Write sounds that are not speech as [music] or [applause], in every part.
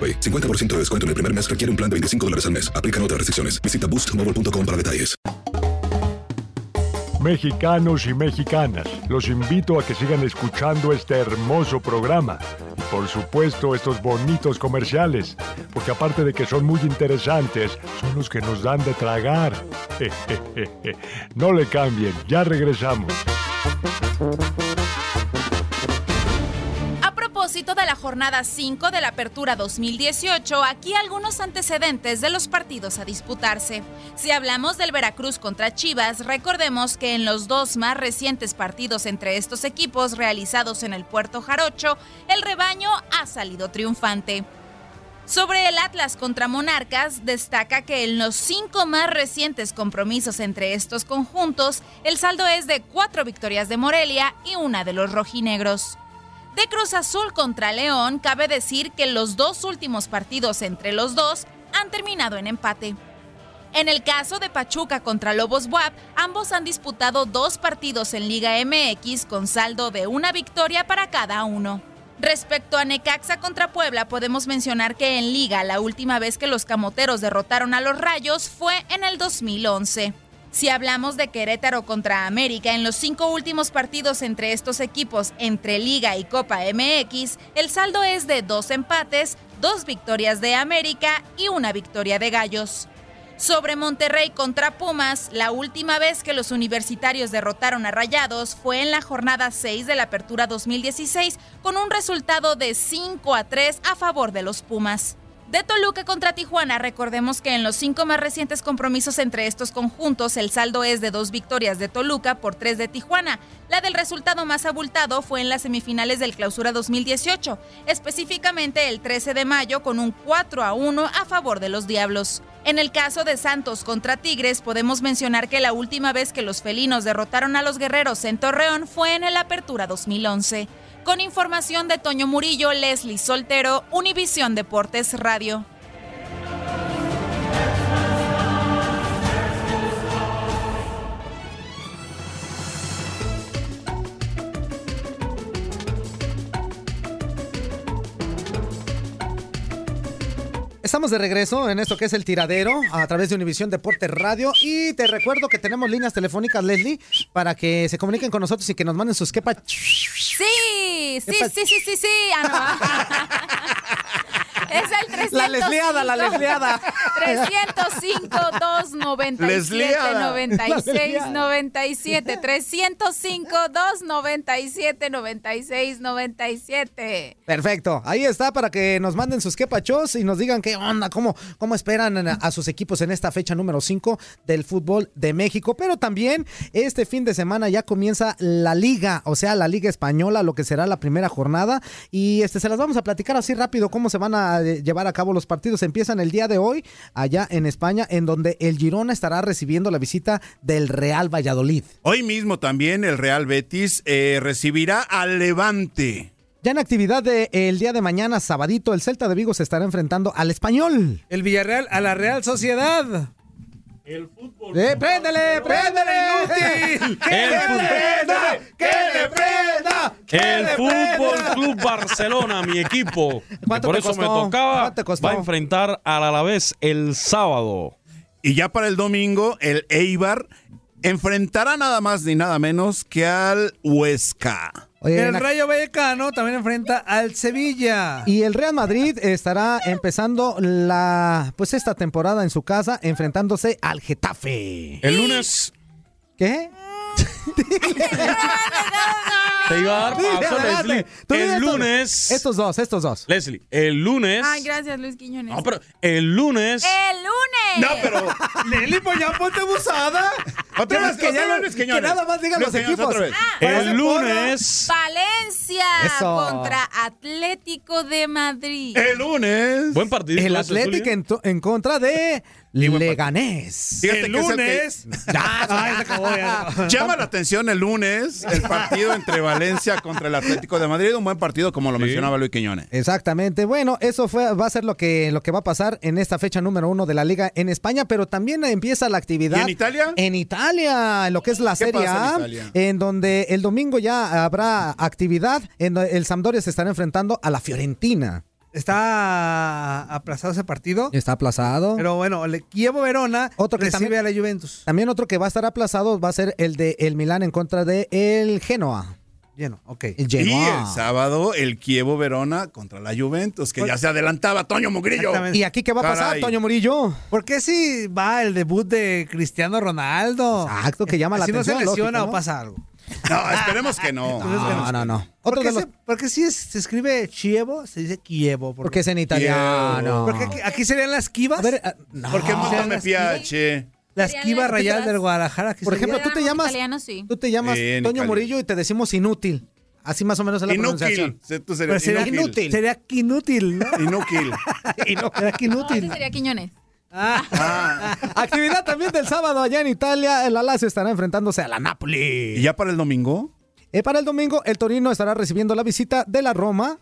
AroPay. 50% de descuento en el primer mes requiere un plan de 25 dólares al mes. Aplican otras restricciones. Visita boostmobile.com para detalles. Mexicanos y mexicanas, los invito a que sigan escuchando este hermoso programa y por supuesto estos bonitos comerciales, porque aparte de que son muy interesantes, son los que nos dan de tragar. [laughs] No le cambien, ya regresamos. Propósito de la jornada 5 de la Apertura 2018, aquí algunos antecedentes de los partidos a disputarse. Si hablamos del Veracruz contra Chivas, recordemos que en los dos más recientes partidos entre estos equipos realizados en el Puerto Jarocho, el rebaño ha salido triunfante. Sobre el Atlas contra Monarcas, destaca que en los cinco más recientes compromisos entre estos conjuntos, el saldo es de cuatro victorias de Morelia y una de los rojinegros. De Cruz Azul contra León, cabe decir que los dos últimos partidos entre los dos han terminado en empate. En el caso de Pachuca contra Lobos Buap, ambos han disputado dos partidos en Liga MX con saldo de una victoria para cada uno. Respecto a Necaxa contra Puebla, podemos mencionar que en Liga la última vez que los camoteros derrotaron a los Rayos fue en el 2011. Si hablamos de Querétaro contra América, en los cinco últimos partidos entre estos equipos, entre Liga y Copa MX, el saldo es de dos empates, dos victorias de América y una victoria de Gallos. Sobre Monterrey contra Pumas, la última vez que los universitarios derrotaron a Rayados fue en la jornada 6 de la Apertura 2016 con un resultado de 5 a 3 a favor de los Pumas. De Toluca contra Tijuana, recordemos que en los cinco más recientes compromisos entre estos conjuntos, el saldo es de dos victorias de Toluca por tres de Tijuana. La del resultado más abultado fue en las semifinales del Clausura 2018, específicamente el 13 de mayo con un 4 a 1 a favor de los Diablos. En el caso de Santos contra Tigres, podemos mencionar que la última vez que los felinos derrotaron a los guerreros en Torreón fue en el Apertura 2011. Con información de Toño Murillo, Leslie Soltero, Univisión Deportes Radio. Estamos de regreso en esto que es el tiradero a través de Univisión Deportes Radio y te recuerdo que tenemos líneas telefónicas, Leslie, para que se comuniquen con nosotros y que nos manden sus quepas. Sí, sí, sí, sí, sí, sí. Ah, no. Es el 305. [laughs] La lesliada, la lesliada. [laughs] 305 297 Lesliada. 96 97 305 297 96 97 Perfecto, ahí está para que nos manden sus quepachos y nos digan qué onda, cómo, cómo esperan a, a sus equipos en esta fecha número 5 del fútbol de México. Pero también este fin de semana ya comienza la liga, o sea, la liga española, lo que será la primera jornada. Y este se las vamos a platicar así rápido cómo se van a llevar a cabo los partidos. Empiezan el día de hoy allá en España, en donde el Girona estará recibiendo la visita del Real Valladolid. Hoy mismo también el Real Betis eh, recibirá al Levante. Ya en actividad del día de mañana, sabadito, el Celta de Vigo se estará enfrentando al Español. El Villarreal a la Real Sociedad. El fútbol. ¡Eh, préndele, préndele! inútil! [laughs] ¡Que El le prenda! ¡Que le prenda! ¡Que El le Fútbol prenda! Club Barcelona, mi equipo. que [laughs] ¿Cuánto por te eso costó? me tocaba. ¿Cuánto te costó? Va a enfrentar al Alavés el sábado. Y ya para el domingo, el Eibar enfrentará nada más ni nada menos que al Huesca. Oye, El Rayo Vallecano también enfrenta al Sevilla. Y el Real Madrid estará empezando la pues esta temporada en su casa enfrentándose al Getafe. El lunes ¿Qué? Te iba a dar paso. Leslie. Tú El estos- lunes. Estos dos, estos dos. Leslie, el lunes. Ay, gracias, Luis Quiñones. No, pero el lunes. ¡El lunes! No, pero. Leli, pues ya ponte abusada. Otra vez, que ya no- vez, que Quiñones. nada más digan Luis los Quiñones, equipos. otra vez. el lunes. Valencia Eso. contra Atlético de Madrid. El lunes. Buen partido. El Atlético en, en contra de Leganés. El que es el que- lunes. [laughs] Ya se acabó. Llama la atención el lunes el partido entre Valencia contra el Atlético de Madrid. Un buen partido, como lo Sí. mencionaba Luis Quiñones. Exactamente. Bueno, eso fue, va a ser lo que, lo que va a pasar en esta fecha número uno de la liga en España, pero también empieza la actividad. ¿Y en Italia? En Italia, en lo que es la ¿Qué Serie en A, en donde el domingo ya habrá actividad, en donde el Sampdoria se estará enfrentando a la Fiorentina. Está aplazado ese partido. Está aplazado. Pero bueno, el Kievo Verona Otro que recibe también- a la Juventus. También otro que va a estar aplazado va a ser el de el Milán en contra de el Genoa. Lleno, ok. El Y Genoa. el sábado, el Kievo Verona contra la Juventus, que ya se adelantaba Toño Mugrillo. Exactamente. ¿Y aquí qué va a pasar, Caray. Toño Murillo? ¿Por qué si va el debut de Cristiano Ronaldo? Exacto, que llama la Así atención, no se lesiona lógico, o pasa algo. No, esperemos que no. No, no, no. ¿Por Otro qué, de los- se, por qué si es- se escribe Chievo, se dice Kievo? ¿Por porque qué? es en italiano. Porque aquí, aquí serían las Kivas. A ver, ah, no. Porque No. Las Serían Kivas las Rayal del Guadalajara. Por sería- ejemplo, tú te llamas- italianos, sí. Tú te llamas Sí, en Toño Italia. Murillo y te decimos inútil. Así más o menos es la Inútil. pronunciación. Se- Tú Pero sería inútil. Sería inútil, ¿no? Inútil. [laughs] [laughs] Sería que No, inútil. ese sería Quiñones. Ah, Actividad también del sábado allá en Italia. El Lazio estará enfrentándose a la Napoli. ¿Y ya para el domingo? Eh, para el domingo, el Torino estará recibiendo la visita de la Roma.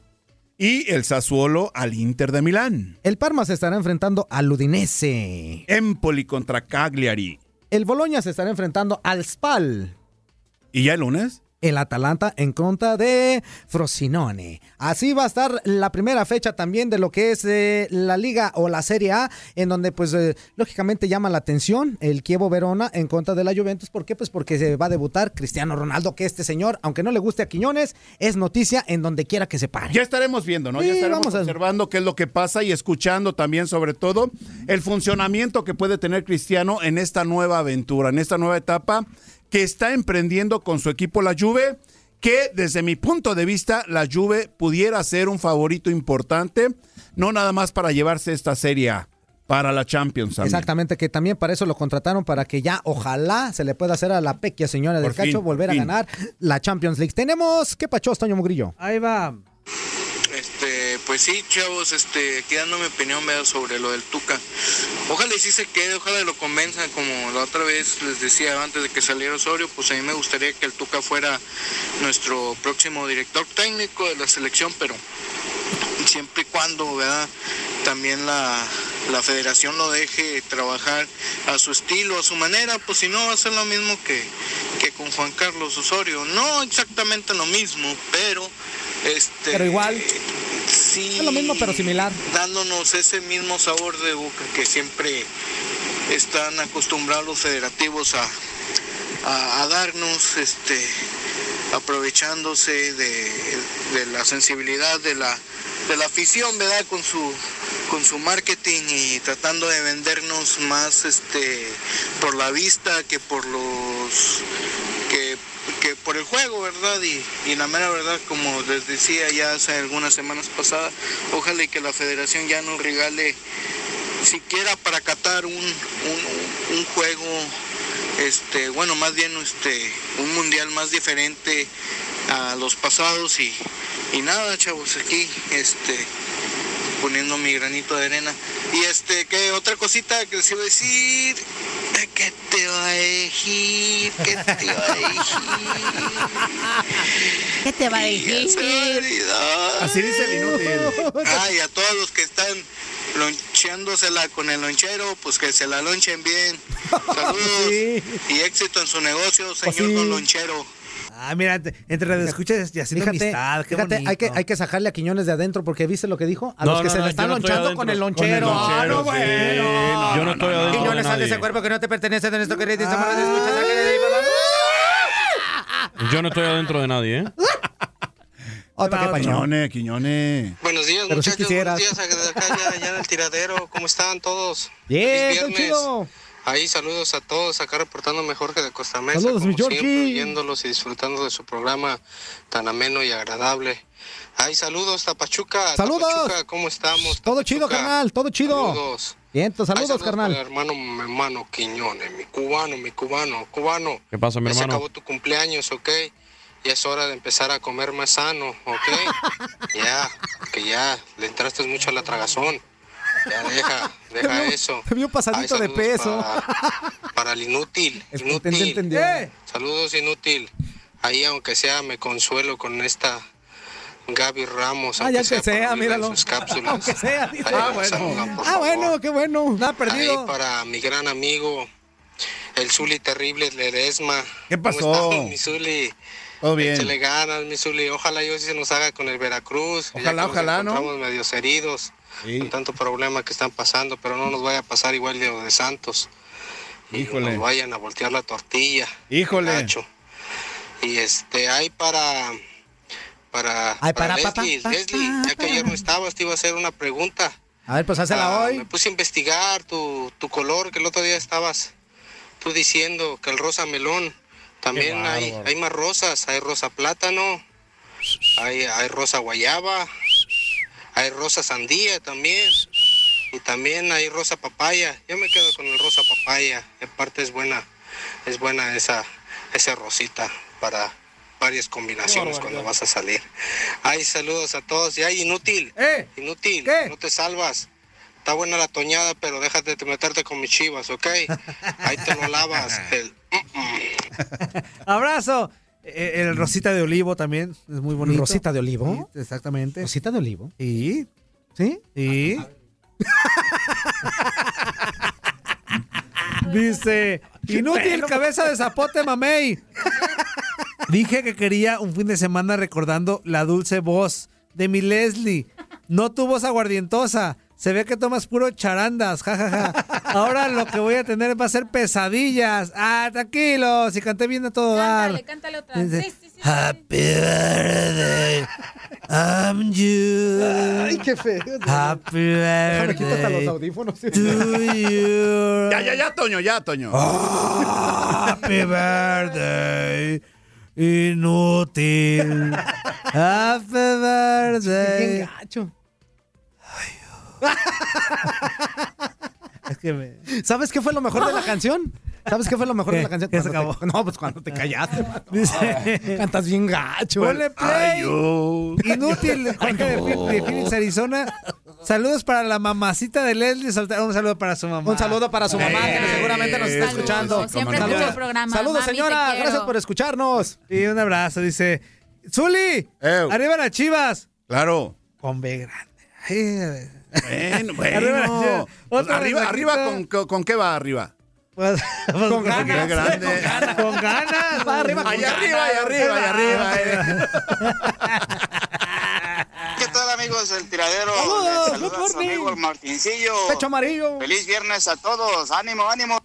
Y el Sassuolo al Inter de Milán. El Parma se estará enfrentando al Udinese. Empoli contra Cagliari. El Boloña se estará enfrentando al Spal. ¿Y ya el lunes? El Atalanta en contra de Frosinone. Así va a estar la primera fecha también de lo que es eh, la liga o la Serie A, en donde pues eh, lógicamente llama la atención el Kievo Verona en contra de la Juventus. ¿Por qué? Pues porque se va a debutar Cristiano Ronaldo, que este señor, aunque no le guste a Quiñones, es noticia en donde quiera que se pare. Ya estaremos viendo, ¿no? Sí, ya estaremos vamos a- observando qué es lo que pasa y escuchando también, sobre todo, el funcionamiento que puede tener Cristiano en esta nueva aventura, en esta nueva etapa que está emprendiendo con su equipo la Juve, que desde mi punto de vista la Juve pudiera ser un favorito importante, no nada más para llevarse esta serie A, para la Champions. también. Exactamente, que también para eso lo contrataron, para que ya ojalá se le pueda hacer a la pequia señora del Por fin, cacho volver fin. a ganar la Champions League. Tenemos, ¿qué pachos, Toño Mugrillo? Ahí va. Pues sí, chavos, este, aquí dando mi opinión sobre lo del Tuca. Ojalá y sí se quede, ojalá lo convenzan, como la otra vez les decía antes de que saliera Osorio, pues a mí me gustaría que el Tuca fuera nuestro próximo director técnico de la selección, pero siempre y cuando. También la, la federación lo deje trabajar a su estilo, a su manera, pues si no va a ser lo mismo que, que con Juan Carlos Osorio. No exactamente lo mismo, pero este Pero igual. sí Es lo mismo, pero similar. dándonos ese mismo sabor de boca que siempre están acostumbrados los federativos a, a, a darnos, este, aprovechándose de, de la sensibilidad de la, de la afición, ¿verdad? Con su, con su marketing y tratando de vendernos más este, por la vista que por los que, por el juego, ¿verdad? Y, y la mera verdad, como les decía ya hace algunas semanas pasadas, ojalá que la federación ya nos regale siquiera para Qatar un, un, un juego, este, bueno, más bien este, un mundial más diferente a los pasados y, y nada, chavos, aquí, este, poniendo mi granito de arena. Y este, que otra cosita que les iba a decir, ¿qué te va a decir? ¿Qué te va a decir? ¿Qué te va a olvidó. Así dice el inútil. Ay, a todos los que están loncheándosela con el lonchero, pues que se la lonchen bien. [laughs] Saludos y éxito en su negocio, señor Pues sí. don lonchero. Ah, mira, entre- entre redescuchas y haciendo Fíjate, amistad, qué fíjate, hay que, hay que sacarle a Quiñones de adentro porque viste lo que dijo. A No, los que no, se no, le están lonchando adentro. con el Con el lonchero. Ah, no, sí. bueno. Yo no estoy adentro de Quiñones, sal de ese nadie. cuerpo que no te pertenece de ahí, papá. Yo no estoy adentro de nadie, ¿eh? [laughs] Otra que. Quiñones, Quiñones. Buenos días, Pero muchachos. Buenos días acá ya, ya en el tiradero. ¿Cómo están todos? Bien, viernes. chido. Ahí saludos a todos, acá reportándome Jorge de Costa Mesa, Saludos, mi como Georgie. siempre, oyéndolos y disfrutando de su programa tan ameno y agradable. Ay, saludos, Tapachuca. Saludos. Tapachuca, ¿cómo estamos? Todo chido, carnal, todo chido. Saludos. Bien, Ay, saludos, para carnal. hermano, mi hermano Quiñones, mi cubano, mi cubano, cubano. ¿Qué pasa, mi Ya se hermano? acabó tu cumpleaños, ¿ok? Ya es hora de empezar a comer más sano, ¿ok? [laughs] ya, que ya le entraste mucho a la tragazón. Ya deja, deja Te eso. te vio pasadito Ay, de peso. Para, para el inútil, [laughs] Es que inútil. entendió. ¡Eh! Saludos, inútil. Ahí, aunque sea, me consuelo con esta Gaby Ramos. Ah, aunque ya que sea, oírla en míralo. sus cápsulas. [laughs] Aunque sea. Ahí Ah, bueno. Ah, bueno, qué bueno. Nada Ahí perdido. para mi gran amigo, el Zuli Terrible Ledesma. ¿Qué pasó? ¿Cómo estás, mi Zuli? Todo bien. Échale ganas, mi Zuli. Ojalá yo sí se nos haga con el Veracruz. ya Ojalá, que nos ojalá, ¿no? encontramos medios heridos Sí. con tanto problema que están pasando, pero no nos vaya a pasar igual de lo de Santos. Y Híjole. nos vayan a voltear la tortilla. Híjole. Y este, hay para... Para, Ay, para, pa, pa, Leslie, Leslie, ya que ayer no estabas, te iba a hacer una pregunta. A ver, pues hácela Ah, hoy. Me puse a investigar tu, tu color, que el otro día estabas tú diciendo que el rosa melón. También hay, hay más rosas, hay rosa plátano, hay, hay rosa guayaba, hay rosa sandía también. Y también hay rosa papaya. Yo me quedo con el rosa papaya. Aparte es buena, es buena esa, esa rosita para varias combinaciones cuando vas a salir. Ay, saludos a todos. Y ay, inútil. ¡Eh! Inútil, ¿Qué? no te salvas. Está buena la toñada, pero déjate de meterte con mis chivas, ¿ok? Ahí te lo lavas. [laughs] El, Abrazo. Eh, El rosita de olivo también es muy bonito. ¿Rosita de olivo? Sí, exactamente. ¿Rosita de olivo? Sí. ¿Sí? Sí. [laughs] Dice, inútil cabeza de zapote mamey. [laughs] Dije que quería un fin de semana recordando la dulce voz de mi Leslie. No tu voz aguardientosa. Se ve que tomas puro charandas, jajaja. Ahora lo que voy a tener va a ser pesadillas. Ah, tranquilo, si canté bien a todo dar. Cántale, cántale otra. Dice, Sí, sí, sí. Happy birthday. I'm you. Ay, qué feo. Happy Déjame quítate los birthday audífonos. to you. Ya, ya, ya, Toño, ya, Toño. Happy birthday. Inútil. [laughs] Happy birthday. gacho. [laughs] Es que me... ¿Sabes qué fue lo mejor de la canción? ¿Sabes qué fue lo mejor de la canción? ¿Qué se acabó? te- no, pues cuando te callaste. [laughs] Dice- Cantas bien gacho. Ponle play. Ay. Inútil. Jorge de, Phoenix- de Phoenix, Arizona. Saludos para la mamacita de Leslie. Un saludo para su mamá. Un saludo para su mamá, que Eh, seguramente nos está Saludos, escuchando. Siempre Saludos. escucha el programa. Saludos, Mami, señora. Gracias por escucharnos. Y un abrazo. Dice, Zuli. Ew. Arriba las chivas. Claro. Con B grande. Ay, Bueno, [laughs] Arriba, bueno. otro arriba, arriba con, con, ¿con qué va arriba? pues- [laughs] pues Con ganas. Grande. Con ganas. Va arriba con Allá ganas. arriba, allá arriba, allá arriba. eh. ¿Qué tal amigos del tiradero? Saludos, su amigo el Martincillo. Pecho amarillo. Feliz viernes a todos. Ánimo, ánimo.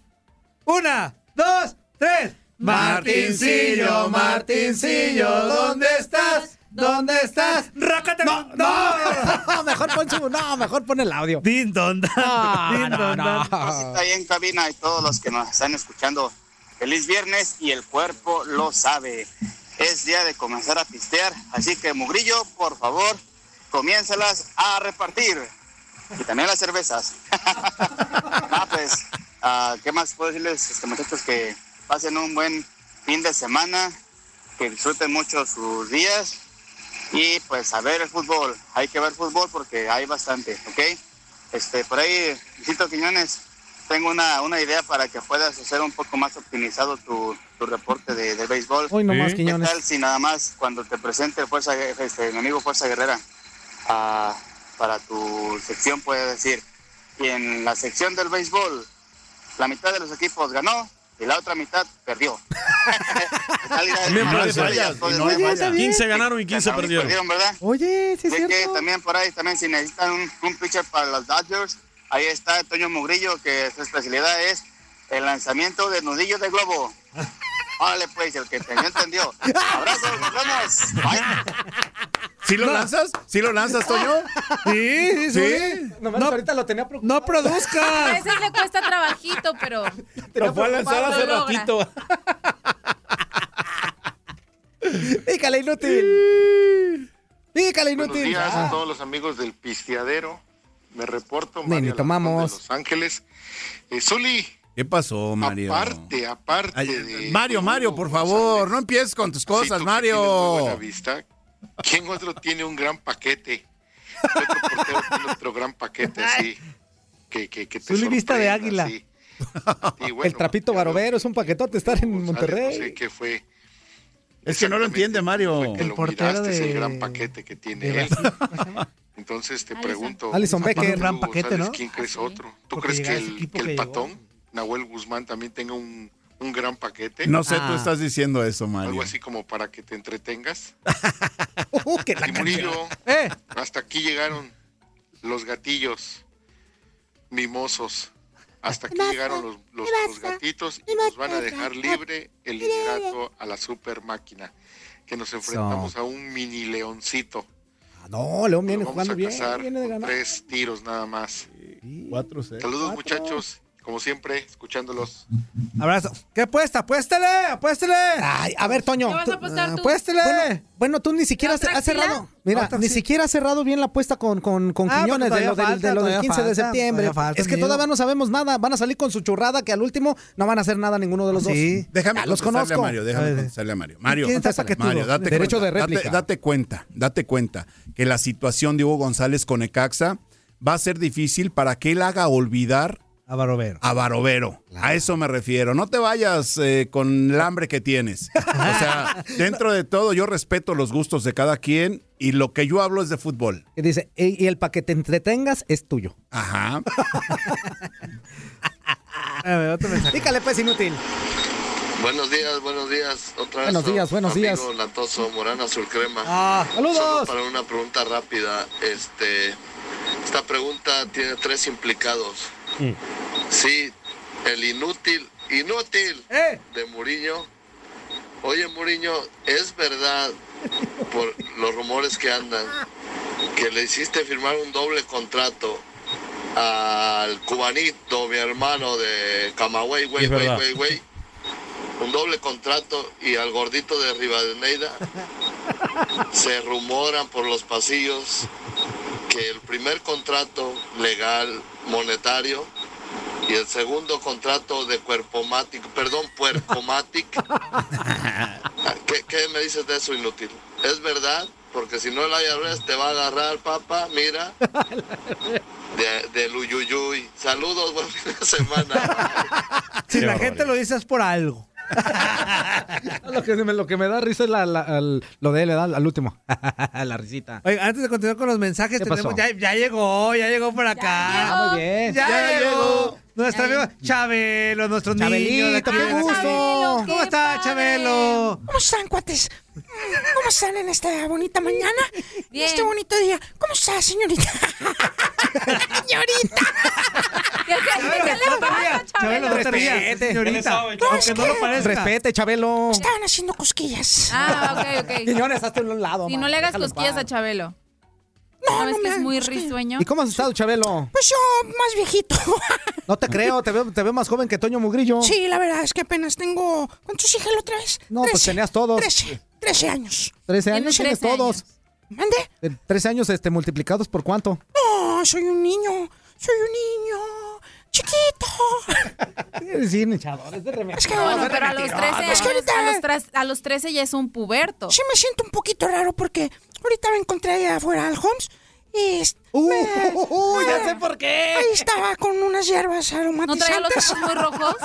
Una, dos, tres. Martincillo, Martincillo, ¿dónde estás? ¿Dónde estás? Rácate. No, no, [laughs] mejor pon su, no, mejor pon el audio. Din don dan. No, Din no, don dan. Está ahí en cabina y todos los que nos están escuchando. Feliz viernes y el cuerpo lo sabe. Es día de comenzar a pistear. Así que, Mugrillo, por favor, comiénzalas a repartir. Y también las cervezas. [laughs] ah, pues, ah, ¿qué más puedo decirles, este, muchachos? Que pasen un buen fin de semana, que disfruten mucho sus días Y pues a ver el fútbol, hay que ver fútbol porque hay bastante, ¿ok? Este, por ahí, Luisito Quiñones, tengo una, una idea para que puedas hacer un poco más optimizado tu, tu reporte de, de béisbol. Hoy nomás, ¿Qué Quiñones. tal si nada más cuando te presente Fuerza, este, mi amigo Fuerza Guerrera ah, para tu sección puedes decir, y en la sección del béisbol, la mitad de los equipos ganó y la otra mitad perdió. [laughs] También puede ser. Oye, está bien. 15 ganaron y 15 perdieron. ¿verdad? Oye, sí es Sé que cierto. también por ahí, también si necesitan un, un pitcher para los Dodgers, ahí está Toño Mugrillo, que su especialidad es el lanzamiento de nudillos de globo. [laughs] Órale pues, el que entendió, entendió. Abrazos, nos vemos. Bye. ¿Sí lo lanzas? ¿Sí lo lanzas, Toño? Sí, sí, sí. Nomás ahorita lo tenía preocupado. No A produzcas. veces le cuesta trabajito, pero. Lo fue a lanzar hace Lo logra. ratito. [laughs] Pícale, inútil. Pícale, Buenos inútil. días a Ah. todos los amigos del Pisteadero. Me reporto, Ni- ni Los Ángeles. Eh, Zuli, ¿Qué pasó, Mario? aparte, aparte Ay, de... Mario, Mario, por favor, no empieces con tus cosas, Sí, muy Mario. buena vista, ¿Quién otro tiene un gran paquete? ¿Qué otro portero tiene [laughs] otro gran paquete así? Que, que, que te vista de águila. así? [laughs] Y bueno, el trapito barovero es un paquetote estar en no Monterrey. sé qué fue. Es que no lo entiende, Mario. Que lo miraste, es el gran paquete que tiene él. [laughs] Entonces te pregunto, Alison ¿tú, Becker. Gran paquete, ¿sabes ¿no? ¿Quién crees otro? ¿Tú Porque crees que el, que el patón, Nahuel Guzmán, también tenga un, un gran paquete? No sé, tú Ah. estás diciendo eso, Algo Mario. así como para que te entretengas. [laughs] Uh, que la Y Murillo, Eh, hasta aquí llegaron los gatillos mimosos. Hasta aquí llegaron los, los- los gatitos y nos van a dejar libre el liderato a la super máquina. Que nos enfrentamos a un mini leoncito. Ah, No, León viene jugando a bien. Viene de con ganar. tres tiros nada más. Cuatro, seis. Saludos Cuatro. muchachos, como siempre, escuchándolos. abrazo. ¿Qué apuesta? Apuéstele, apuéstele. Ay, a ver, Toño. ¿Qué vas a apostar tú? Apuéstele. Bueno, bueno, tú ni siquiera ¿La has, cerrado. Mira, ni siquiera has cerrado bien la apuesta con, con, con Ah, Quiñones de lo, del, de lo del falta, 15 de septiembre. falta, es que amigo. todavía no sabemos nada. Van a salir con su churrada que al último no van a hacer nada ninguno de los Sí. dos. Déjame Ya los conozco. a Mario, déjame A contestarle a Mario. Mario, ¿Quién? Mario, date Derecho cuenta, de réplica. Date, date cuenta, date cuenta que la situación de Hugo González con Ecaxa va a ser difícil para que él haga olvidar A Barovero. a Barovero. A eso me refiero. No te vayas eh, con el hambre que tienes. O sea, [laughs] dentro de todo yo respeto los gustos de cada quien y lo que yo hablo es de fútbol. Y dice, y el para que te entretengas es tuyo. Ajá. [laughs] A ver, otro mensaje. Dígale, pues, inútil. Buenos días, buenos días. Otra Buenos días, buenos días. Latoso, Morana Azul Crema. Ah, Solo saludos. para una pregunta rápida, este, esta pregunta tiene tres implicados. Sí, el inútil, inútil Eh. de Muriño. Oye, Muriño, ¿es verdad por los rumores que andan que le hiciste firmar un doble contrato al cubanito, mi hermano de Camagüey, güey, güey, güey, güey? Un doble contrato y al gordito de Rivadeneira se rumoran por los pasillos que el primer contrato legal monetario y el segundo contrato de cuerpomático, perdón, puercomatic. [laughs] ¿Qué, ¿Qué me dices de eso, inútil? ¿Es verdad? Porque si no el IRS te va a agarrar, papá, mira. De, del uyuyuy. Saludos, buen fin de semana. [laughs] Si Qué la barbaridad. gente lo dice es por algo. [laughs] lo, que me, lo que me da risa es la, la- al- lo de él, le da al último. [laughs] la risita. Oye, antes de continuar con los mensajes, ¿Qué tenemos, ya, ya llegó, ya llegó por acá. llegó. Muy bien. Ya, Ya llegó. llegó. Nuestro Ya amigo Chabelo, nuestro niño. de Chabelito, aquí qué gusto. Chabelo, ¿Cómo está, padre. Chabelo? ¿Cómo están, cuates? ¿Cómo están en esta bonita mañana? Bien. este bonito día. ¿Cómo está, señorita? [laughs] señorita. ¿Qué, qué, qué le pasa, Chabelo, no te rías, Respete. señorita. ¿Qué le sabe, Aunque no lo parezca. Respete, Chabelo. Estaban haciendo cosquillas. Ah, ok, ok. Señores, hazte un lado. Y no le hagas cosquillas a. Chabelo. No, ¿No no que es muy risueño? ¿Y cómo has estado, Chabelo? Pues yo, más viejito. [laughs] No te creo, te veo, te veo más joven que Toño Mugrillo. sí, la verdad es que apenas tengo... ¿Cuántos la otra vez? No, pues tenías todos. 13, 13 años. 13 Tiene años tienes 13 todos. ¿Mande? Eh, 13 años este, multiplicados por cuánto? No, soy un niño. Soy un niño. Chiquito. [laughs] Sí, echadores de remedio. Es que, Bueno, bueno, pero a los 13 Es que años, ahorita- a los, tras- a los 13 ya es un puberto. Sí me siento un poquito raro porque ahorita me encontré allá afuera al Holmes y... Uh, me- uh, ya sé por qué. Ahí estaba con unas hierbas ¿No traía los aromatizantes. ojos muy rojos?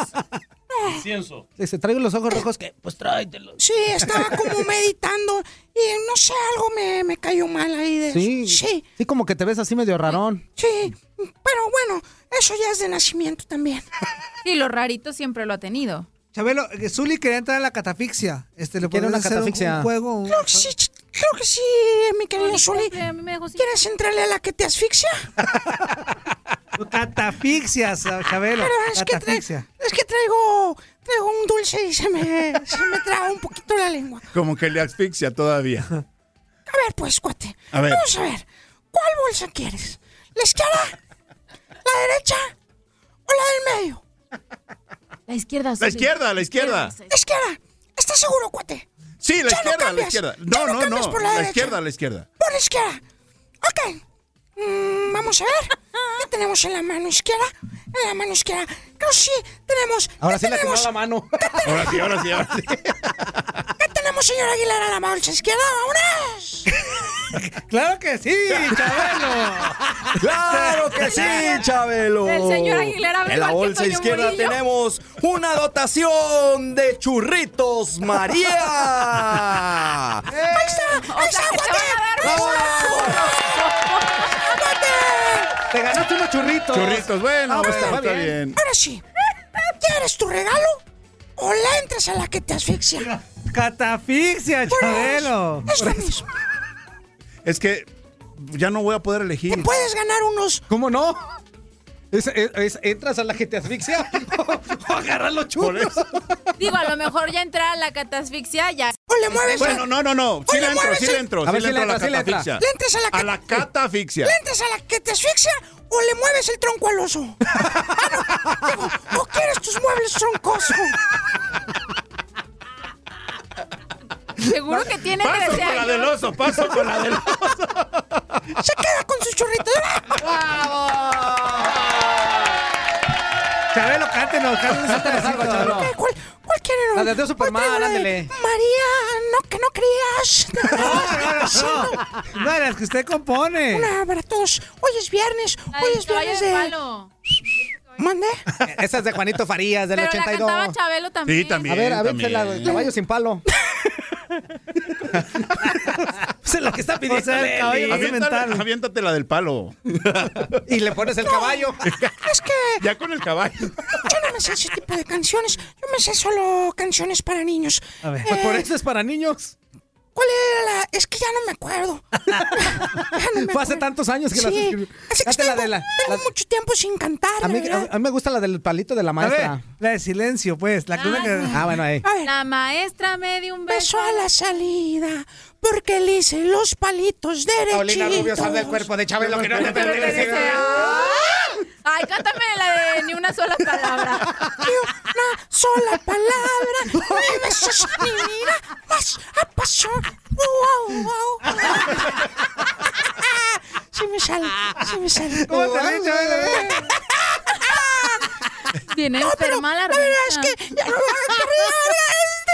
[laughs] Incienso. Se traigo los ojos rojos que, pues tráetelos. Sí, estaba como [laughs] meditando y no sé, algo me, me cayó mal ahí de Sí, Sí, sí, como que te ves así medio rarón. sí, pero bueno, eso ya es de nacimiento también. [laughs] Sí, lo rarito siempre lo ha tenido. Chabelo, eh, Zuli quería entrar a la catafixia. Este, ¿Le podemos hacer un- catafixia. un juego? un- Creo que sí, creo que sí, mi querido dejó sin- ¿Quieres entrarle a la que te asfixia? [laughs] Catafixia, Chabelo. Pero es que, es traigo, traigo un dulce y se me, se me [laughs] traba un poquito la lengua. Como que le asfixia todavía. A ver, pues, cuate. A ver. Vamos a ver. ¿Cuál bolsa quieres? ¿La izquierda? ¿La derecha? ¿O la del medio? [laughs] La izquierda. La izquierda, la izquierda. La izquierda. ¿Estás seguro, cuate? Sí, la Ya no izquierda, la izquierda. No, no no, cambias no. por la izquierda, la izquierda. Por la izquierda. Ok. Mm, vamos a ver. ¿Qué tenemos en la mano izquierda? En la mano izquierda. Sí, tenemos. Ahora ¿qué sí tenemos? la mano. Ahora sí, ahora sí, ahora sí. ¿Qué tenemos, señor Aguilar, a la bolsa izquierda? ¡Vámonos! [laughs] ¡Claro que sí, Chabelo! ¡Claro que sí, Chabelo! El señor Aguilera En la bolsa izquierda Murillo. tenemos una dotación de churritos María. ¡Ahí está! ¡Ahí está, sea, Te ganaste unos churritos. Churritos, bueno, Ah, pues, bueno, está está bien. bien. Ahora sí. ¿Quieres tu regalo? ¿O le entras a la que te asfixia? Catafixia, Chabelo. Es lo mismo. Es que ya no voy a poder elegir. Te puedes ganar unos. ¿Cómo no? Es, es- es- ¿Entras a la que te asfixia? [laughs] o agarras los churros. Digo, a lo mejor ya entrar a la catasfixia ya. O le mueves. Bueno, no, no, no. Sí le entro, sí le entro. A Sí ver le si le entro a la catafixia. Le entras a la que A la catafixia. ¿Le entras a la que te asfixia o le mueves el tronco al oso? [laughs] Ah, no. Digo, ¿O quieres tus muebles troncosos? Seguro que tiene Paso 13 con la del oso, paso con la del oso. Se queda con sus churritos. Chabelo, cántenos, cántenos algo. Chabelo. Ok, ¿Cuál, cuál quieren? La de Dios Superman, ¿Cuál? La ándele. María, no, que no creas. [laughs] No, no, no. No, las que usted compone. Una para todos. Hoy es viernes. La Hoy es caballo viernes de. ¿Mande? [laughs] Esa es de Juanito Farías, del Pero la 82. cantaba Chabelo también. Sí, también. A ver, a ver, la caballo sin palo. [laughs] Esa es la que está pidiendo. O sea, el caballo Leli. más Aviéntale- mental. Aviéntate la del palo. [laughs] Y le pones el caballo. [laughs] Es que Ya con el caballo. yo no me sé ese tipo de canciones. Yo me sé solo canciones para niños. A ver. Pues por Eh, eso es para niños. ¿Cuál era la.? Es que ya no me acuerdo. [laughs] No me Fue hace acuerdo. tantos años que las Sí. escribió. Así que Date la tengo, de la- tengo la- mucho tiempo sin cantar. A mí, a, a mí me gusta la del palito de la A ver, maestra. la de silencio, pues. La que una que... Ah, bueno, ahí. A ver, La maestra me dio un beso. beso a la salida porque le hice los palitos derechitos. Paulina Rubio sale del cuerpo de Chabelo que no te Pero te dice, [laughs] "Ah". Ay, cántame la de ni una sola palabra. Ni una sola palabra, ni besos, ni mira, más a paso. Wow, wow. Sí me sale, sí me sale. ¿Cómo te ves, Chabelo? Viene No, pero enferma la la verdad es risa. que ya no me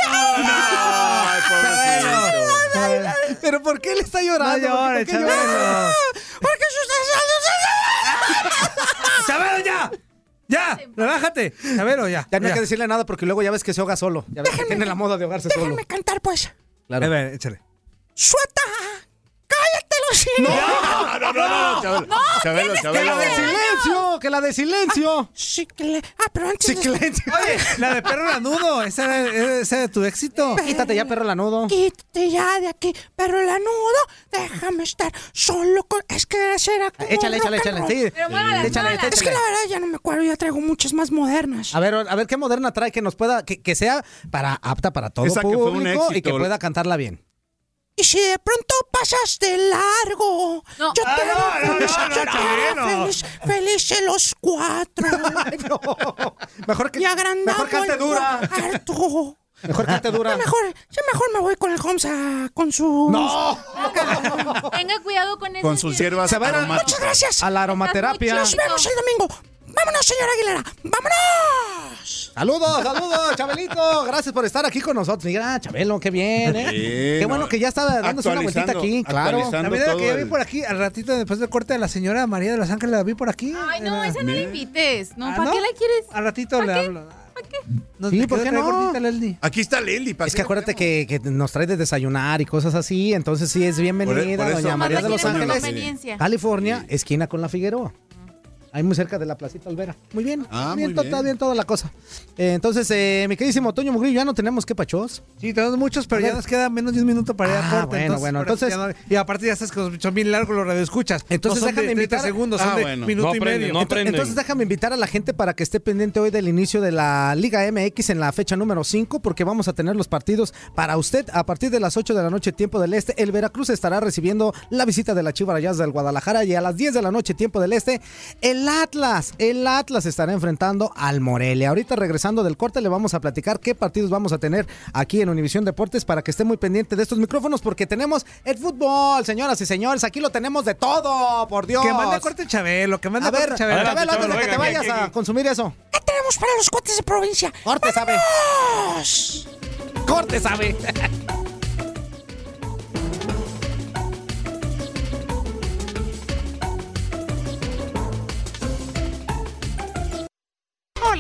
Ay, pobrecito. Chabelo. ¿Pero por qué le está No llorando? llores, ¿Por qué llora? Porque sus ¡Chabelo, ya! ¡Ya! ¡Relájate! Chabelo, ya. Ya no hay que decirle nada porque luego ya ves que se ahoga solo. Ya ves que tiene la moda de ahogarse solo. Déjenme cantar, pues. A ver, échale. Sueta, cállate los No, no, no, no, Chabelo. Chabelo, ¡Que Chabelo. la de silencio! ¡Que la de silencio! Sí, que le... Ah, pero antes... Silencio. Oye, la de perro lanudo. Esa era, esa era tu éxito. Quítate ya, perro lanudo. Quítate ya de aquí, pero la nudo, déjame estar solo con... Es que será como Échale, échale, échale. Sí. Échale. Es que la verdad ya no me acuerdo, ya traigo muchas más modernas. A ver, a ver qué moderna trae que nos pueda, que, que sea para apta para todo Esa que fue un público y éxito. que pueda cantarla bien. Y si de pronto pasas de largo, No. yo te Ah, haré no, no, feliz, no, no, yo te haré feliz, felices los cuatro. [laughs] Mejor que y agrandamos mejor cante dura. cuarto. Mejor cante dura. Mejor, ya mejor me voy con el Holmes a- con su... No. Tenga cuidado con eso. Con sus hierbas Se va a ir a- aromáticas. Muchas gracias. A la aromaterapia. Nos vemos el domingo. Vámonos, señora Aguilera. ¡Vámonos! Saludos, saludos, Chabelito. Gracias por estar aquí con nosotros. Mira, Chabelo, qué bien, ¿eh? Sí, qué bueno no, que ya está dándose una vueltita aquí, claro. La verdad que ya vi por aquí, al ratito después del corte de la señora María de los Ángeles, la vi por aquí. Ay, no, Era- esa no la invites. No, Ah, ¿para ¿no? qué la quieres? Al ratito le hablo. Nos Sí, ¿por qué no? Aquí está Leli. ¿para Es qué que la acuérdate que, que nos trae de desayunar y cosas así, entonces sí es bienvenida, Por- por eso- doña María de los Ángeles. California, esquina con la Figueroa. Ahí muy cerca de la placita Olvera. Muy bien. Ah, bien, muy bien. Está bien toda la cosa. Eh, entonces, eh, mi queridísimo Toño Mugrillo, ya no tenemos que pachos. Sí, tenemos muchos, pero A ya nos queda menos de un minuto para ir a Ah, corte. bueno, entonces, bueno, entonces- ya no- y aparte ya estás con son bien largos los radioescuchas. Entonces no son déjame de 30 invitar- segundos, son Ah, de bueno. minuto No y aprende, medio. Entonces déjame invitar a la gente para que esté pendiente hoy del inicio de la Liga MX en la fecha número 5 porque vamos a tener los partidos para usted a partir de las 8 de la noche tiempo del este. El Veracruz estará recibiendo la visita de la Chivas Rayadas del Guadalajara y a las 10 de la noche tiempo del este el Atlas, el Atlas estará enfrentando al Morelia. Ahorita regresando del corte le vamos a platicar qué partidos vamos a tener aquí en Univisión Deportes para que esté muy pendiente de estos micrófonos porque tenemos el fútbol, señoras y señores, aquí lo tenemos de todo, por Dios. Que mande corte Chabelo, que mande A ver, corte Chabelo. Adelante, Chabelo, antes de Chabelo, que te vayas aquí, a consumir eso. ¿Qué tenemos para los cuates de provincia? Corte, sabe. ¡Vámonos! Corte, sabe. [laughs]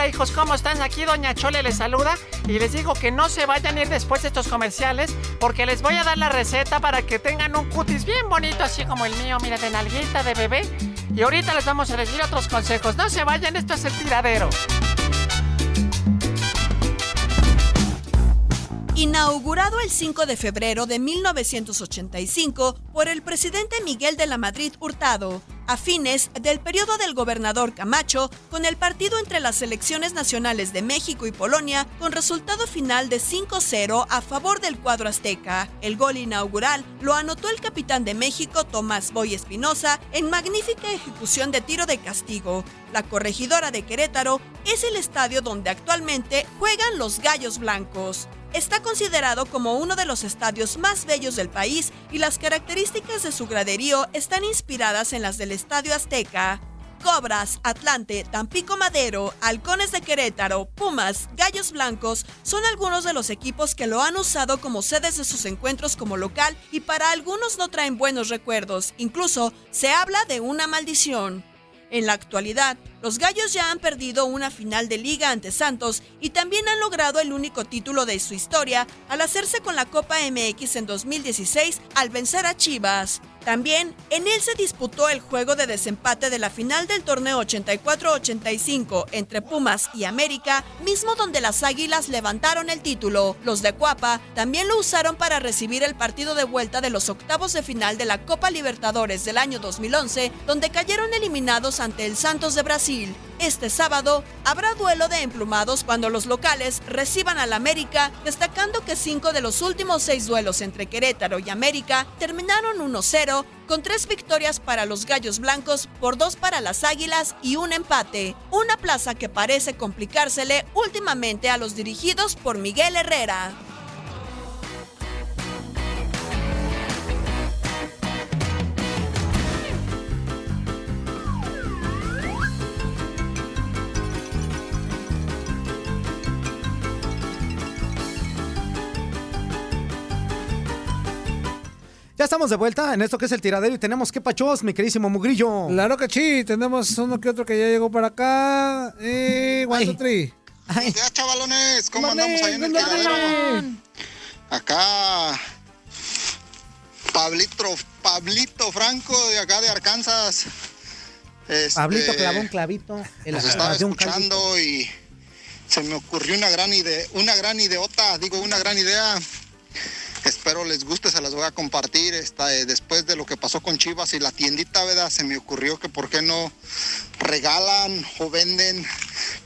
Hijos, ¿cómo están? Aquí Doña Chole les saluda y les digo que no se vayan a ir después de estos comerciales porque les voy a dar la receta para que tengan un cutis bien bonito así como el mío, mira, de nalguita de bebé. Y ahorita les vamos a decir otros consejos. No se vayan, esto es el tiradero. Inaugurado el 5 de febrero de 1985 por el presidente Miguel de la Madrid Hurtado, a fines del periodo del gobernador Camacho, con el partido entre las selecciones nacionales de México y Polonia, con resultado final de 5-0 a favor del cuadro azteca. El gol inaugural lo anotó el capitán de México, Tomás Boy Espinosa, en magnífica ejecución de tiro de castigo. La corregidora de Querétaro es el estadio donde actualmente juegan los Gallos Blancos. Está considerado como uno de los estadios más bellos del país y las características de su graderío están inspiradas en las del Estadio Azteca. Cobras, Atlante, Tampico Madero, Halcones de Querétaro, Pumas, Gallos Blancos son algunos de los equipos que lo han usado como sedes de sus encuentros como local y para algunos no traen buenos recuerdos, incluso se habla de una maldición. En la actualidad, los Gallos ya han perdido una final de liga ante Santos y también han logrado el único título de su historia al hacerse con la Copa MX en 2016 al vencer a Chivas. También en él se disputó el juego de desempate de la final del torneo 84-85 entre Pumas y América, mismo donde las Águilas levantaron el título. Los de Cuapa también lo usaron para recibir el partido de vuelta de los octavos de final de la Copa Libertadores del año 2011, donde cayeron eliminados ante el Santos de Brasil. Este sábado habrá duelo de emplumados cuando los locales reciban al América, destacando que cinco de los últimos seis duelos entre Querétaro y América terminaron 1-0, con tres victorias para los Gallos Blancos, por dos para las Águilas y un empate. Una plaza que parece complicársele últimamente a los dirigidos por Miguel Herrera. Ya estamos de vuelta en esto que es el tiradero y tenemos que pachos, mi queridísimo Mugrillo. Claro que sí, tenemos uno que otro que ya llegó para acá. Eh, one, two, three. Chavalones. ¿Cómo andamos ahí en el tiradero? Acá, Pablito, Pablito Franco de acá de Arkansas. Este, Pablito clavó un clavito en la Los estaba de un caldo. escuchando y se me ocurrió una gran idea, una gran ideota, digo una gran idea. Espero les guste, se las voy a compartir. Esta, eh, después de lo que pasó con Chivas y la tiendita, ¿verdad? Se me ocurrió que por qué no regalan o venden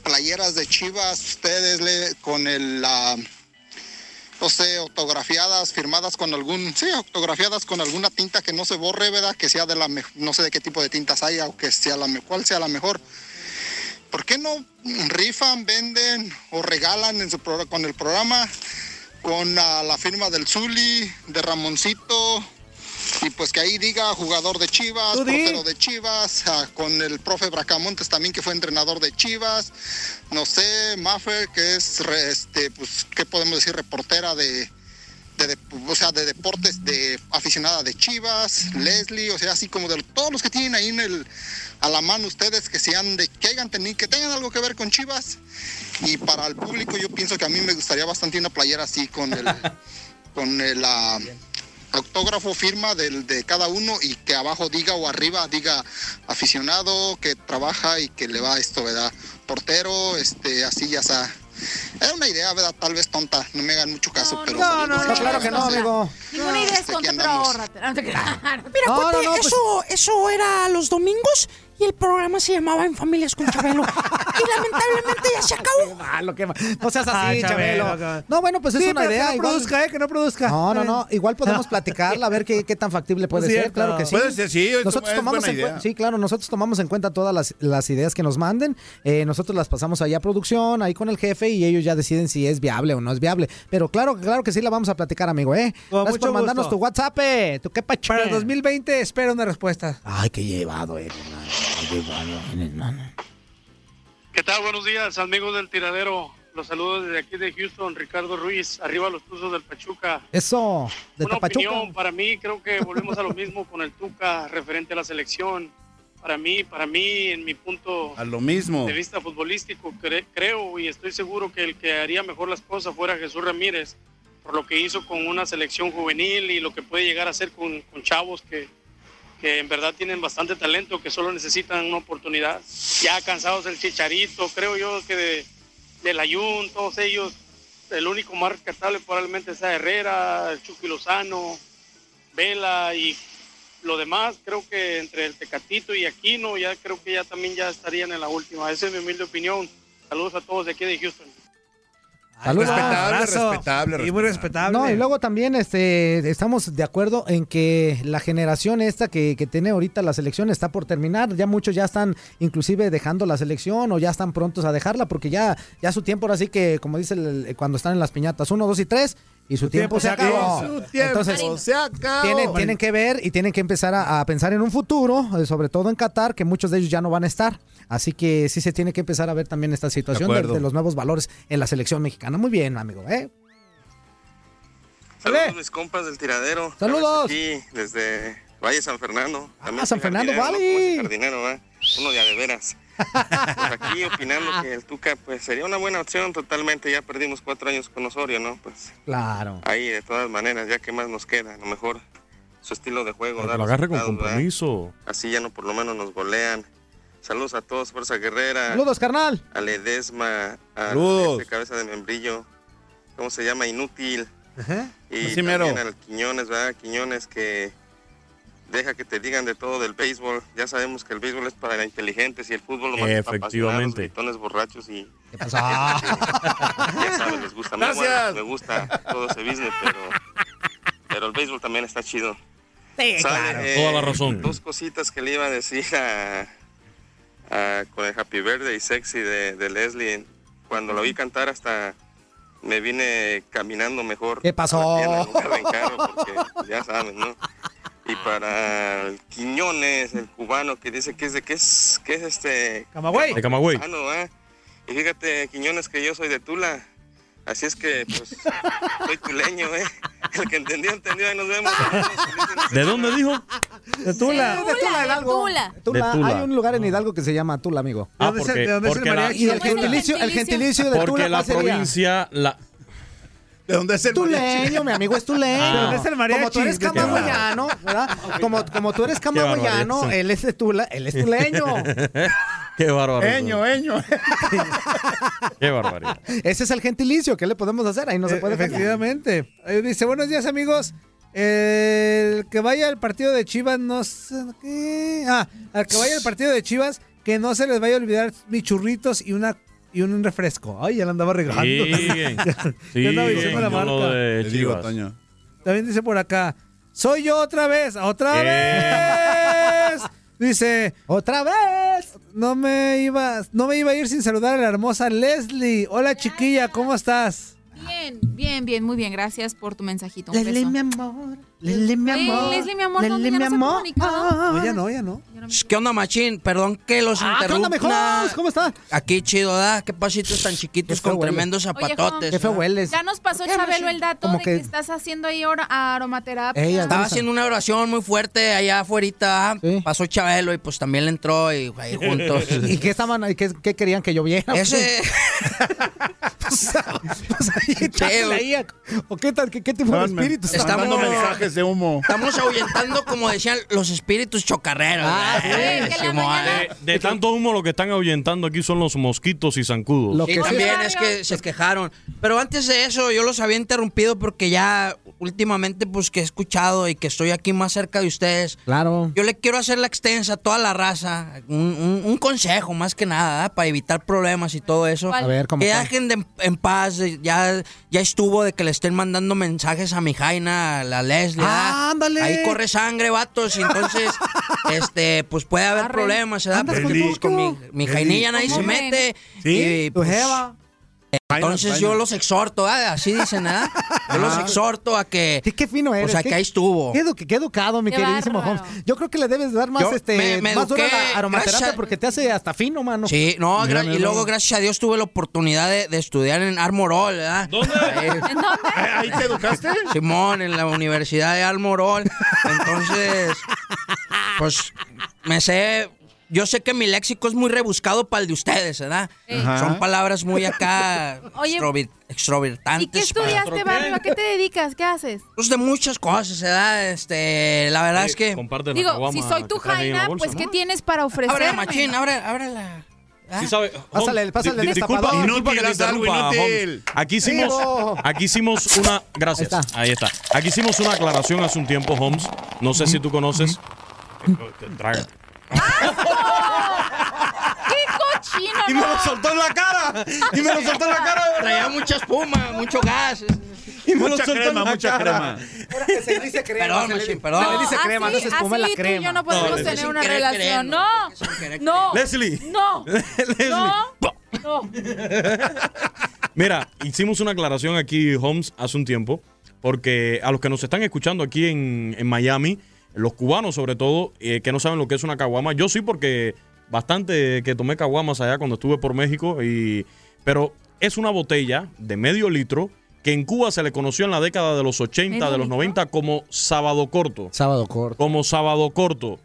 playeras de Chivas ustedes le- con el, no sé, autografiadas, firmadas con algún, sí, autografiadas con alguna tinta que no se borre, ¿verdad? Que sea de la, no sé de qué tipo de tintas haya o que sea la, cuál sea la mejor. ¿Por qué no rifan, venden o regalan en su con el programa con ah, la firma del Zuli, de Ramoncito y pues que ahí diga jugador de Chivas, portero de Chivas, ah, con el profe Bracamontes también que fue entrenador de Chivas, no sé, Maffer que es, re- este, pues, ¿qué podemos decir? Reportera de, de, de- o sea, de deportes de aficionada de Chivas, Leslie, o sea, así como de todos los que tienen ahí en el, a la mano ustedes que sean de, que hayan tenido, que tengan algo que ver con Chivas. Y para el público yo pienso que a mí me gustaría bastante una playera así con el, [laughs] con el ah, autógrafo firma del, de cada uno y que abajo diga o arriba diga aficionado que trabaja y que le va esto, ¿verdad? Portero, este, así ya está. Era una idea, ¿verdad? Tal vez tonta, no me hagan mucho caso, pero... no, no, no, claro que no, amigo. Ninguna idea es tonta, pero ahórrate. No. Mira, No, Cote, no, no, pues- eso, eso era los domingos y el programa se llamaba En Familias con Chabelo. y lamentablemente ya se acabó. malo, qué malo. No seas Ah, así, Chabelo. No, bueno, pues es Sí, una pero idea. Que no igual- produzca, ¿eh? Que no produzca. No, no, no. Igual podemos [laughs] platicarla, a ver qué, qué tan factible puede ser. Claro que sí. Puede ser, sí, Nosotros es tomamos buena en idea. cuenta, sí, claro, nosotros tomamos en cuenta todas las, las ideas que nos manden. Eh, nosotros las pasamos allá a producción, ahí con el jefe, y ellos ya deciden si es viable o no es viable. Pero claro, claro que sí la vamos a platicar, amigo, ¿eh? Con Gracias mucho por mandarnos gusto. tu WhatsApp, eh. ¿Tu qué pacho? Para el 2020 espero una respuesta. Ay, qué llevado, eh. Qué llevado, ¿Qué tal? Buenos días, amigos del tiradero. Los saludos desde aquí de Houston, Ricardo Ruiz, arriba los Tuzos del Pachuca. Eso, de Una Tapachuca. opinión, para mí creo que volvemos a lo mismo con el Tuca referente a la selección. Para mí, para mí, en mi punto A lo mismo. de vista futbolístico, cre- creo y estoy seguro que el que haría mejor las cosas fuera Jesús Ramírez, por lo que hizo con una selección juvenil y lo que puede llegar a hacer con, con chavos que, que en verdad tienen bastante talento, que solo necesitan una oportunidad. Ya cansados del Chicharito, creo yo que de, del Ayun, todos ellos, el único más rescatable probablemente sea Herrera, el Chucky Vela y lo demás, creo que entre el Tecatito y Aquino, ya creo que ya también ya estarían en la última. Esa es mi humilde opinión. Saludos a todos de aquí de Houston. Saludos. Respetable, respetable, Y muy respetable. No, y luego también este, estamos de acuerdo en que la generación esta que, que tiene ahorita la selección está por terminar. Ya muchos ya están inclusive dejando la selección o ya están prontos a dejarla porque ya, ya su tiempo ahora sí que, como dice el- cuando están en las piñatas, uno, dos y tres, y su tiempo, se acabó. Su tiempo Entonces, se acabó. tienen, tienen que ver y tienen que empezar a, a pensar en un futuro, eh, sobre todo en Qatar, que muchos de ellos ya no van a estar. Así que sí se tiene que empezar a ver también esta situación de, los nuevos valores en la selección mexicana. Muy bien, amigo. ¿eh? Saludos mis compas del tiradero. Saludos. Aquí desde Valle San Fernando. También San Fernando, jardinero, vale. jardinero, ¿va? Uno de veras. Pues aquí opinando que el Tuca pues sería una buena opción totalmente. Ya perdimos cuatro años con Osorio, ¿no? Pues Claro. ahí de todas maneras, ya que más nos queda, a lo mejor su estilo de juego. Dar lo agarre con compromiso. Así ya no por lo menos nos golean. Saludos a todos, Fuerza Guerrera. Saludos, carnal. A Ledesma, a Saludos. este cabeza de membrillo. ¿Cómo se llama? Inútil. Y Así también mero. al Quiñones, ¿verdad? Quiñones que deja que te digan de todo del béisbol. Ya sabemos que el béisbol es para inteligentes y el fútbol para apasionados, Efectivamente. gritones borrachos y ¿Qué pasó? [laughs] ya sabes, les gusta. Gracias. bueno, me gusta todo ese business, pero, pero el béisbol también está chido. Sí, claro. Eh, Toda la razón. Dos cositas que le iba a decir a, a- con el Happy Birthday y Sexy de, de Leslie. Cuando lo vi cantar hasta me vine caminando mejor. ¿Qué pasó? tienda, carro, porque ya saben, ¿no? Para el Quiñones, el cubano que dice que es de qué es, qué es este Camagüey. De Camagüey. cubano, ¿eh? Y fíjate, Quiñones, que yo soy de Tula. Así es que, pues, [laughs] soy tuleño, ¿eh? El que entendió, entendió. Ahí nos vemos. ¿De dónde dijo? De Tula. De Tula, Hidalgo. Tula. Tula. De Tula. Hay un lugar en Hidalgo que se llama Tula, amigo. Ah, porque, de dónde es el porque la, mariachi? Y el ¿Cómo es el gentilicio, el gentilicio? de porque Tula, la ¿cuál sería? provincia, la, ¿De dónde es el Tuleño, mariachi? mi amigo es tuleño. [laughs] Ah. ¿De dónde es el mariachi? Como tú eres ¿De qué camagüeyano, ¿verdad? Como, como tú eres camagüeyano, él es de Tula, él es tuleño. [laughs] Qué bárbaro. Eño, eño. [laughs] Qué barbaridad. Ese es el gentilicio, ¿qué le podemos hacer? Ahí no se puede cambiar. Efectivamente. Dice, buenos días amigos. El que vaya al partido de Chivas no sé qué. Ah, al que vaya al partido de Chivas, que no se les vaya a olvidar mis churritos y una y un refresco. Ay, ya la andaba regando. Siguen. [laughs] Ya andaba diciendo la marca. de Te digo, Chivas. Toño. También dice por acá, soy yo otra vez, otra ¿Qué? vez. [laughs] Dice, ¡Otra vez! no me iba, no me iba a ir sin saludar a la hermosa Leslie. Hola chiquilla, ¿cómo estás? Bien, bien, bien, muy bien. Gracias por tu mensajito. Un Leslie, beso. mi amor. Lele, mi Oye, amor. Leslie, mi amor, Lele, ¿dónde ya mi amor. No, ya no, ya no. ¿Qué onda, machín? Perdón que los Ah, ¿qué interrumpa. onda, mejor? ¿Cómo está? Aquí chido, ¿da? Qué pasitos tan chiquitos con huele. tremendos Oye, zapatotes. ¿da? hueles. Ya nos pasó ¿Qué, Chabelo el dato Como de que- que estás haciendo ahí aromaterapia. Ey, Estaba haciendo una oración muy fuerte allá afuera. Pasó Chabelo y pues también le entró y ahí juntos. [laughs] ¿Y qué estaban ahí? ¿Qué, qué querían que lloviera? Ese. [laughs] pues, pues ahí, ¿O qué, tal, qué, qué tipo de Estaban espíritus? Estamos- de humo. Estamos ahuyentando, como decían, los espíritus chocarreros. Ah, sí, mañana- De, de tanto humo lo que están ahuyentando aquí son los mosquitos y zancudos. Lo Sí, que sí también es- es que se quejaron. Pero antes de eso, yo los había interrumpido porque ya últimamente, pues que he escuchado y que estoy aquí más cerca de ustedes. Claro. Yo le quiero hacer la extensa a toda la raza. Un, un- un consejo, más que nada, ¿eh? para evitar problemas y todo eso. ¿Cuál? A ver, ¿cómo Que dejen de- en paz. Ya, ya estuvo de que le estén mandando mensajes a mi Jaina, a la Leslie. ¿Verdad? Ah, ándale. Ahí corre sangre, vatos. Y entonces, [laughs] este, pues puede haber Arre. problemas, ¿verdad? Porque con pues, con mi. Jainilla nadie se ¿Cómo mete. ¿Sí? Y, Tu pues, jeva. Entonces Vainas, yo vainas. los exhorto, ¿verdad? así dicen, ¿verdad? Yo los exhorto a que, Sí, qué fino eres. pues a qué- que ahí estuvo. Qué, edu- qué educado, mi Qué queridísimo. Holmes. Yo creo que le debes dar más, Yo este, me- me más dura la aromaterapia gracias- porque te hace hasta fino, mano. Sí, no, Mira, y luego gracias a Dios tuve la oportunidad de, de estudiar en Armorol, ¿verdad? ¿Dónde? Ahí, ¿En dónde? ¿Ahí te educaste? Simón, en la Universidad de Armorol. Entonces, pues me sé, yo sé que mi léxico es muy rebuscado para el de ustedes, ¿verdad? Ajá. Son palabras muy acá [laughs] Oye, extrover- extrovertantes. ¿Y qué estudiaste, Barrio? ¿A qué te dedicas? ¿Qué haces? Pues de muchas cosas, ¿verdad? Este, la verdad es que... Comparte la Digo, si soy tu que Jaina, bolsa, pues ¿no? ¿qué tienes para Abre ofrecerme? la machín, abre, abre la... Sí sabe- Pásale, pásale el disculpa, que Inútil, algo interrumpa, inútil. Aquí hicimos, aquí hicimos una, gracias, Ahí ahí está. Aquí hicimos una aclaración hace un tiempo, Holmes. No sé si tú conoces. Traga. ¡Qué [laughs] cochino, Y me no! lo soltó en la cara. Y me lo soltó en la cara. Traía mucha espuma, mucho gas. Y me lo Mucha soltó en crema, la mucha cara. crema. Ahora que se dice crema. Perdón, machín, perdón. Se le dice así- crema, no se espuma en la así tú y crema. yo no podemos No, tener sin una querer relación. No, no, Leslie. no, [laughs] Leslie. no, no. Mira, hicimos una aclaración aquí, Holmes, hace un tiempo, porque a los que nos están escuchando aquí en, en Miami, los cubanos sobre todo, eh, que no saben lo que es una caguama, yo sí porque bastante que tomé caguamas allá cuando estuve por México, y, pero es una botella de medio litro que en Cuba se le conoció en la década de los 80, ¿Medio de los litro? 90 como sábado corto. Sábado corto. Como sábado corto.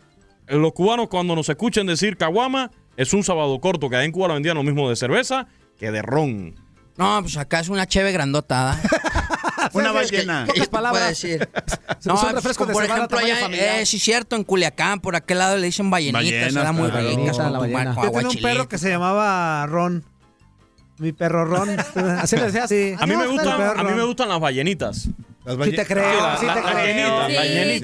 Eh, Los cubanos cuando nos escuchen decir caguama, es un sábado corto, que allá en Cuba lo vendían lo mismo de cerveza que de ron. No, pues acá es una cheve grandotada. [laughs] Una ballena. Pocas ¿Qué te puedo palabras. decir? [laughs] No, pues, refrescos de por ejemplo, allá, eh, sí, cierto, en Culiacán, por aquel lado le dicen ballenitas, Ballenas, era muy claro. ricas, La con, ballena. Yo tenía un perro que se llamaba Ron. Mi perro Ron. [laughs] Así le decías. Sí. A mí, me gustan, a mí me gustan las ballenitas. Las Sí te creo, la- sí la- te la creo. Sí,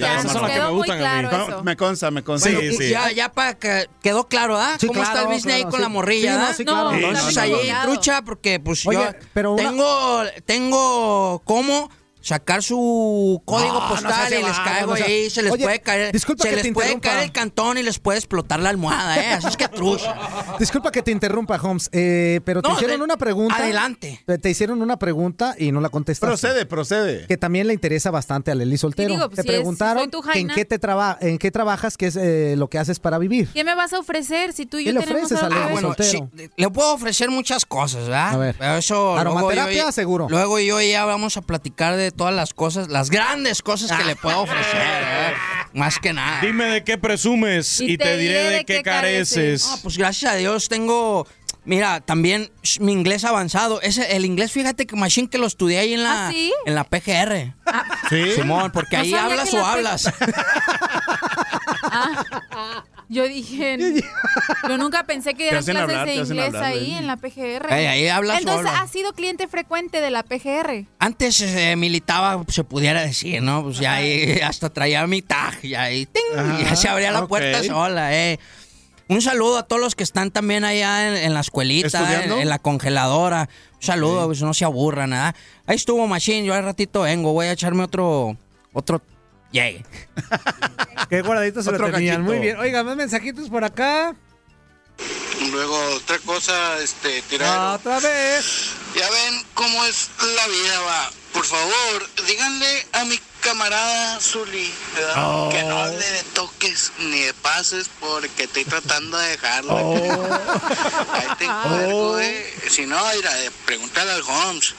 esas son las que me gustan a mí. No, eso. me consta, me consta. Bueno, sí. Ya, ya para que quedó claro, ¿ah? Sí, ¿Cómo está el business ahí con sí. la morrilla, Sí, no, sí, No, claro. Ahí bien colgado. trucha porque pues Oye, yo pero una- tengo tengo cómo sacar su código No, postal y les vago, caigo no seas- ahí, se les Oye, puede caer, disculpa se que les te puede interrumpa. caer el cantón y les puede explotar la almohada, ¿eh? Así es que trucha. [laughs] Disculpa que te interrumpa, Holmes, eh, pero te No, hicieron de- una pregunta. adelante. Te- hicieron una pregunta y no la contestaste. Procede, procede. Que también le interesa bastante a Leli Soltero. Y digo, pues, te si es- si preguntaron que en qué te traba- en qué trabajas, qué es eh, lo que haces para vivir. ¿Qué me vas a ofrecer si tú y ¿Qué yo le tenemos ofreces a Leli ver? Soltero? sí, le puedo ofrecer muchas cosas, ¿verdad? A ver. Pero eso Aromaterapia, luego yo, seguro. Luego yo ya vamos a platicar de todas las cosas, las grandes cosas que le puedo [laughs] ofrecer, ¿verdad? Más que nada. Dime de qué presumes y, te, diré de qué careces. No, pues gracias a Dios tengo, mira, también sh, mi inglés avanzado. Ese, el inglés, fíjate que machine que lo estudié ahí en la, ¿Ah, sí? en la PGR. ¿Sí? Simón, porque No ahí hablas o hablas. [laughs] Ah, yo dije, [laughs] yo nunca pensé que hacen clases hablar, de inglés hablar, ahí en la PGR. Ahí hablas Entonces, sola. ¿has sido cliente frecuente de la PGR? Antes eh, militaba, se pudiera decir, ¿no? Pues ya ahí hasta traía mi tag y ahí ¡ting! y ya se abría la puerta sola, eh. Un saludo a todos los que están también allá en, en la escuelita, en la congeladora. Un saludo, pues no se aburran, nada. Ahí estuvo Machine, yo al ratito vengo, voy a echarme otro, otro llegue. Qué guardaditos se lo Otro tenían. cachito. Muy bien. Oiga, más mensajitos por acá. Luego, otra cosa, este, Ah, tirar. Otra vez. Ya ven cómo es la vida, va. Por favor, díganle a mi camarada Zuli. Oh. que no le toques ni de pases porque estoy tratando de dejarlo. Ahí te encargo, eh. Si no, mira, eh, pregúntale al Holmes.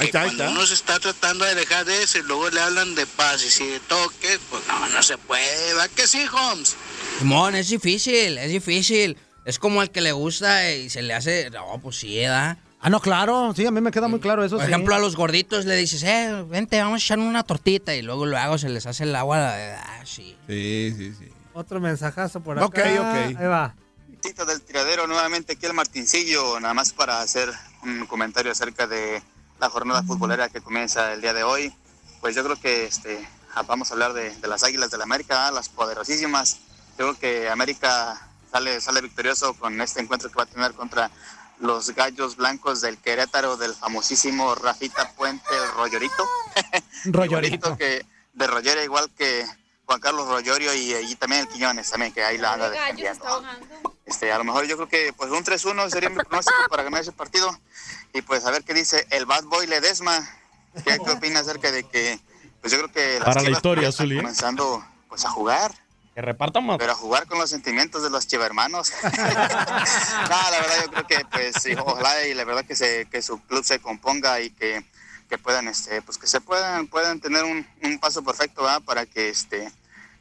Ahí cuando está. uno se está tratando de dejar de eso y luego le hablan de pases y de toques, pues no, no se puede. ¿Va que sí, Holmes? Simón, es difícil, es difícil. Es como al que le gusta y se le hace. No, pues sí, ¿verdad? Ah, no, claro. Sí, a mí me queda muy claro eso. Por sí. ejemplo, a los gorditos le dices, eh, vente, vamos a echar una tortita. Y luego luego se les hace el agua. Ah, sí. Sí, sí, sí. Otro mensajazo por acá. Ok, ok. Ahí va. Tito del tiradero, nuevamente aquí el Martincillo, nada más para hacer un comentario acerca de la jornada futbolera que comienza el día de hoy. Pues yo creo que este, ah, vamos a hablar de, de las Águilas del América, ah, las poderosísimas. Yo creo que América sale, sale victorioso con este encuentro que va a tener contra los gallos blancos del Querétaro, del famosísimo Rafita Puente, el Rollorito. [laughs] Rollorito. que de Rogerio, igual que Juan Carlos Rollorio y, y también el Quiñones, también, que ahí la anda defendiendo. Este, a lo mejor yo creo que pues un 3-1 sería mi pronóstico para ganar ese partido. Y pues a ver qué dice el Bad Boy Ledesma. ¿Qué, qué opina acerca de que, pues yo creo que las Para la historia, Zuli, ¿eh? comenzando pues a jugar, Que repartan más. pero a jugar con los sentimientos de los chivermanos. [laughs] no, la verdad yo creo que pues sí, ojalá y la verdad que se que su club se componga y que, que puedan este pues que se puedan puedan tener un, un paso perfecto ¿verdad? para que este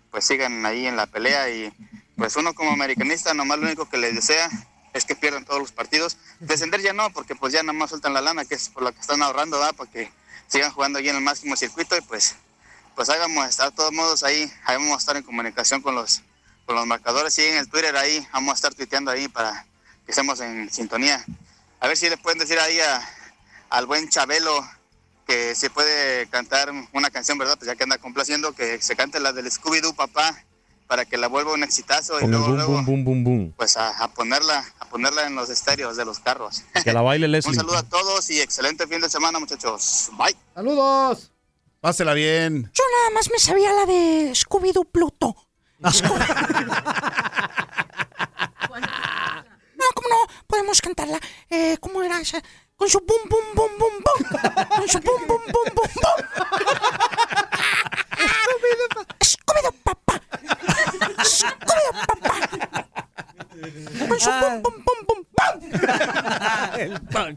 pues sigan ahí en la pelea y pues uno como americanista nomás lo único que les desea es que pierdan todos los partidos. Descender ya no, porque pues ya nada más sueltan la lana, que es por lo que están ahorrando, ¿verdad? Para que sigan jugando ahí en el máximo circuito y pues pues a estar todos modos ahí, ahí vamos a estar en comunicación con los con los marcadores y en el Twitter ahí vamos a estar tuiteando ahí para que estemos en sintonía. A ver si le pueden decir ahí a- al buen Chabelo que se puede cantar una canción, ¿verdad? Pues ya que anda complaciendo, que se cante la del Scooby-Doo, papá, para que la vuelva un exitazo y luego, boom, luego, boom, boom, boom, boom. pues a, a ponerla, a ponerla en los estéreos de los carros. [laughs] Que la baile Un Leslie. saludo a todos y excelente fin de semana, muchachos. Bye. Saludos. Pásela bien. Yo nada más me sabía la de Scooby-Doo Pluto. Scooby- no, ¿cómo no? Podemos cantarla. Eh, ¿Cómo era esa? Con su bum, bum, bum, bum, bum. Con su bum, bum, bum, bum, bum. [laughs] Scooby-Doo papá. しっこりよパパ Con su bum, bum, bum, bum, bum.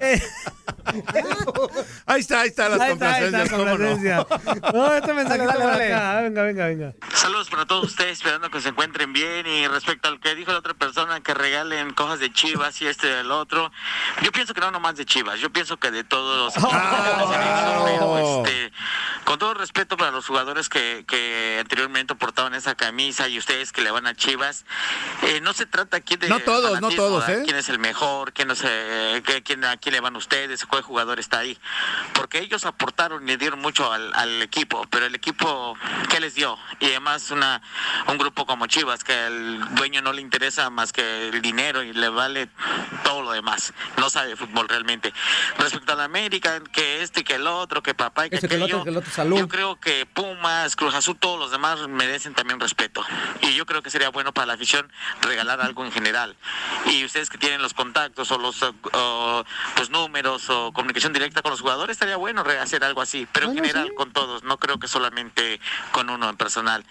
Ahí está, ahí está las Ahí está, ahí está, complacencias, ¿cómo no? complacencia. No, este mensajito Dale, dale, acá. Venga, venga, venga. Saludos para todos ustedes, esperando que se encuentren bien. Y respecto al que dijo la otra persona, que regalen cosas de Chivas y este del otro, yo pienso que no nomás de Chivas, yo pienso que de todos los Ah. pero, este, con todo respeto para los jugadores que, que anteriormente portaban esa camisa y ustedes que le van a Chivas, eh, no se trata aquí de No todos, no todos, ¿verdad? ¿eh? quién es el mejor, quién, no se, que- quién- a quién le van ustedes, cuál jugador está ahí, porque ellos aportaron y dieron mucho al, al equipo, pero el equipo, ¿qué les dio? Y además una, un grupo como Chivas, que al dueño no le interesa más que el dinero y le vale todo lo demás, no sabe fútbol realmente. Respecto a la América, que este, que el otro, que papá y que Este, que el aquello, otro, que el otro, salud. yo creo que Pumas, Cruz Azul, todos los demás merecen también respeto. Y yo creo que sería bueno para la afición regalar algo en general. Y ustedes que tienen los contactos o los eh, o, pues, números o comunicación directa con los jugadores, estaría bueno hacer algo así. Pero en general con todos, no creo que solamente con uno en personal.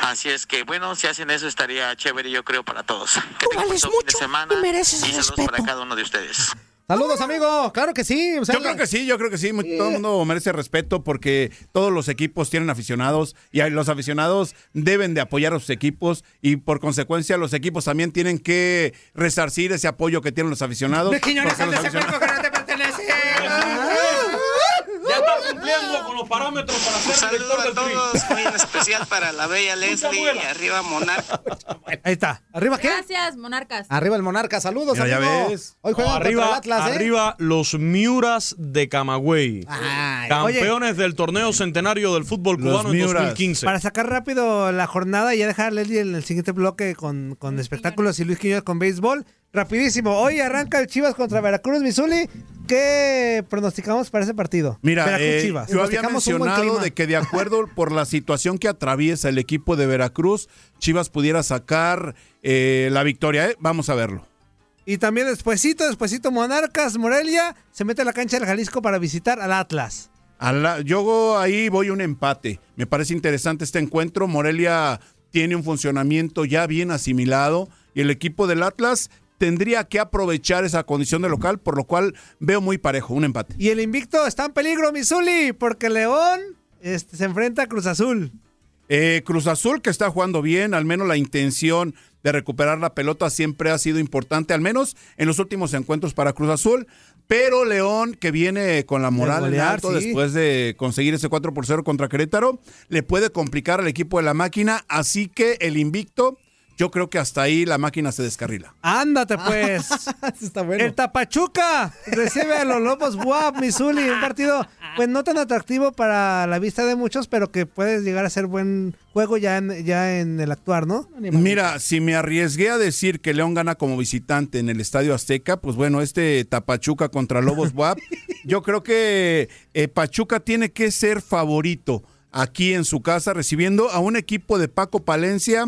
Así es que, bueno, si hacen eso estaría chévere, yo creo, para todos. Que tengan vales buen fin de semana y y saludos respeto. para cada uno de ustedes. Saludos, amigo. Claro que sí. o sea, Yo creo que sí, yo creo que sí. Todo el mundo merece respeto porque todos los equipos tienen aficionados y los aficionados deben de apoyar a sus equipos y por consecuencia los equipos también tienen que resarcir ese apoyo que tienen los aficionados. Los aficionados- que no te pertenece. Cumpliendo con los parámetros para ser Saludos director a todos, muy en especial para la bella Leslie y arriba Monarca. [laughs] Ahí está. ¿Arriba qué? Gracias, monarcas. Arriba el Monarca. Saludos, Mira, ya ves. Hoy juegan No, contra el arriba, Atlas, ¿eh? arriba los Miuras de Camagüey. Ay, Campeones del torneo centenario del fútbol Los cubano en Miuras. 2015. Para sacar rápido la jornada y ya dejar a Leslie en el siguiente bloque con, con espectáculos y Luis Quiñones con béisbol. Rapidísimo, hoy arranca el Chivas contra Veracruz, Missouri. ¿Qué pronosticamos para ese partido? Mira, eh, Chivas. yo había mencionado de que de acuerdo [laughs] por la situación que atraviesa el equipo de Veracruz, Chivas pudiera sacar eh, la victoria. ¿eh? Vamos a verlo. Y también despuesito, despuesito Monarcas, Morelia, se mete a la cancha del Jalisco para visitar al Atlas. A la- yo ahí voy un empate. Me parece interesante este encuentro. Morelia tiene un funcionamiento ya bien asimilado y el equipo del Atlas tendría que aprovechar esa condición de local, por lo cual veo muy parejo, un empate. Y el invicto está en peligro, Misuli, porque León este, se enfrenta a Cruz Azul. Eh, Cruz Azul que está jugando bien, al menos la intención de recuperar la pelota siempre ha sido importante, al menos en los últimos encuentros para Cruz Azul. Pero León, que viene con la moral en golear, alto sí. después de conseguir ese 4 por 0 contra Querétaro, le puede complicar al equipo de la máquina. Así que el invicto, yo creo que hasta ahí la máquina se descarrila. Ándate pues. [laughs] Está bueno. El Tapachuca recibe a los Lobos Buap, Misuli. Un partido, pues no tan atractivo para la vista de muchos, pero que puede llegar a ser buen juego ya en, ya en el actuar, ¿no? Mira, si me arriesgué a decir que León gana como visitante en el Estadio Azteca, pues bueno, este Tapachuca contra Lobos WAP, [laughs] yo creo que eh, Pachuca tiene que ser favorito aquí en su casa, recibiendo a un equipo de Paco Palencia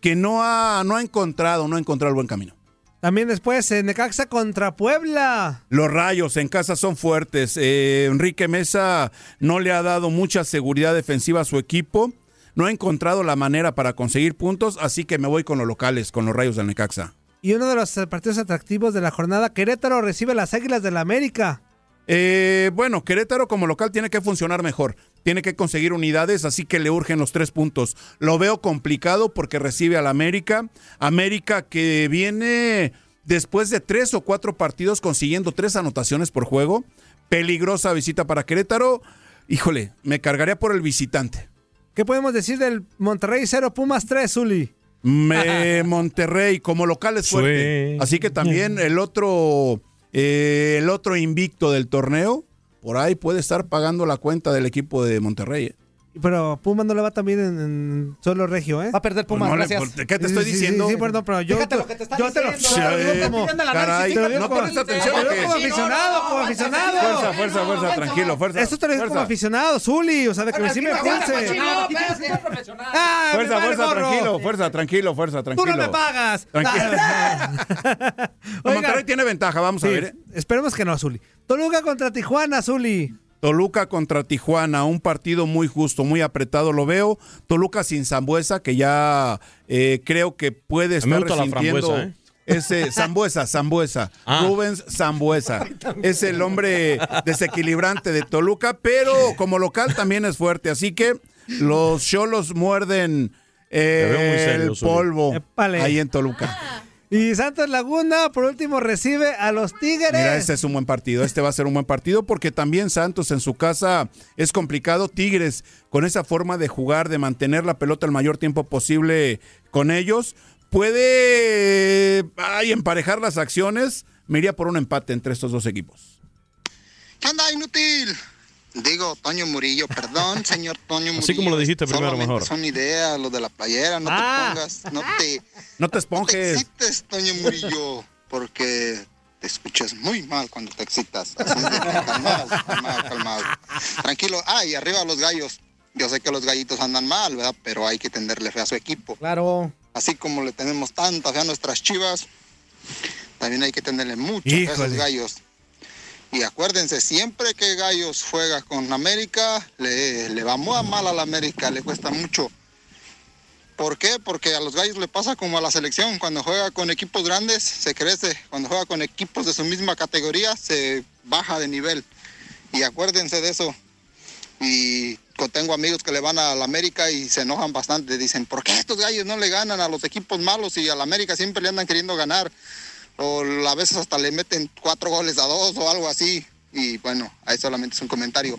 que no ha, no ha encontrado, no ha encontrado el buen camino. También después, Necaxa contra Puebla. Los rayos en casa son fuertes. Eh, Enrique Mesa no le ha dado mucha seguridad defensiva a su equipo. No ha encontrado la manera para conseguir puntos, así que me voy con los locales, con los rayos del Necaxa. Y uno de los partidos atractivos de la jornada, Querétaro recibe a las Águilas del la América. Eh, bueno, Querétaro como local tiene que funcionar mejor. Tiene que conseguir unidades, así que le urgen los tres puntos. Lo veo complicado porque recibe al América. América que viene después de tres o cuatro partidos consiguiendo tres anotaciones por juego. Peligrosa visita para Querétaro. Híjole, me cargaría por el visitante. ¿Qué podemos decir del Monterrey 0 Pumas 3, Zuli? Me [laughs] Monterrey como local es fuerte. Sí. Así que también el otro, eh, el otro invicto del torneo, por ahí puede estar pagando la cuenta del equipo de Monterrey. ¿eh? Pero Pumas no le va también en, en solo regio, ¿eh? Va a perder Pumas, Pues no le- gracias. ¿qué te estoy Sí, sí, diciendo? Sí, sí, perdón, pero yo, Fíjate lo que te están yo te lo, diciendo. yo te lo caray, te lo digo ¿no pones atención te lo digo como aficionado, como aficionado. Fuerza, fuerza, fuerza, tranquilo, fuerza. Esto te lo digo como aficionado, Zuli, o sea, de que me sí me pulse. Ah, Fuerza, fuerza, tranquilo, fuerza, tranquilo, fuerza, Tú tranquilo. no me pagas. Tranquilo. Monterrey tiene ventaja, vamos a ver. ¿eh? Esperemos que no, Zuli. Toluca contra Tijuana, Zuli. Toluca contra Tijuana, un partido muy justo, muy apretado lo veo. Toluca sin Zambuesa, que ya eh, creo que puede me estar resintiendo ¿eh? ese [laughs] Zambuesa, Zambuesa, Ah. Rubens Zambuesa. Es el hombre desequilibrante de Toluca, pero como local también es fuerte, así que los cholos muerden eh, serio, el polvo Épale. ahí en Toluca. Y Santos Laguna, por último, recibe a los Tigres. Mira, este es un buen partido. Este va a ser un buen partido porque también Santos en su casa es complicado. Tigres, con esa forma de jugar, de mantener la pelota el mayor tiempo posible con ellos, puede ay, emparejar las acciones. Me iría por un empate entre estos dos equipos. ¿Qué onda, inútil? Digo, Toño Murillo, perdón, [laughs] señor Toño Murillo. Así como lo dijiste primero, mejor. Son ideas, los de la playera, no Ah. te pongas, no te, No te te esponjes. excites, Toño Murillo, porque te escuchas muy mal cuando te excitas. Así es de calmado, calmado, calmado. Tranquilo. Ah, y arriba los gallos. Yo sé que los gallitos andan mal, ¿verdad? Pero hay que tenerle fe a su equipo. Claro. Así como le tenemos tanta fe a nuestras chivas, también hay que tenerle mucha fe a esos gallos. Y acuérdense, siempre que Gallos juega con América, le, le va muy mal a la América, le cuesta mucho. ¿Por qué? Porque a los Gallos le pasa como a la selección, cuando juega con equipos grandes se crece, cuando juega con equipos de su misma categoría se baja de nivel. Y acuérdense de eso. Y tengo amigos que le van a la América y se enojan bastante, dicen, ¿por qué estos gallos no le ganan a los equipos malos y a la América siempre le andan queriendo ganar? O a veces hasta le meten cuatro goles a dos o algo así. Y bueno, ahí solamente es un comentario.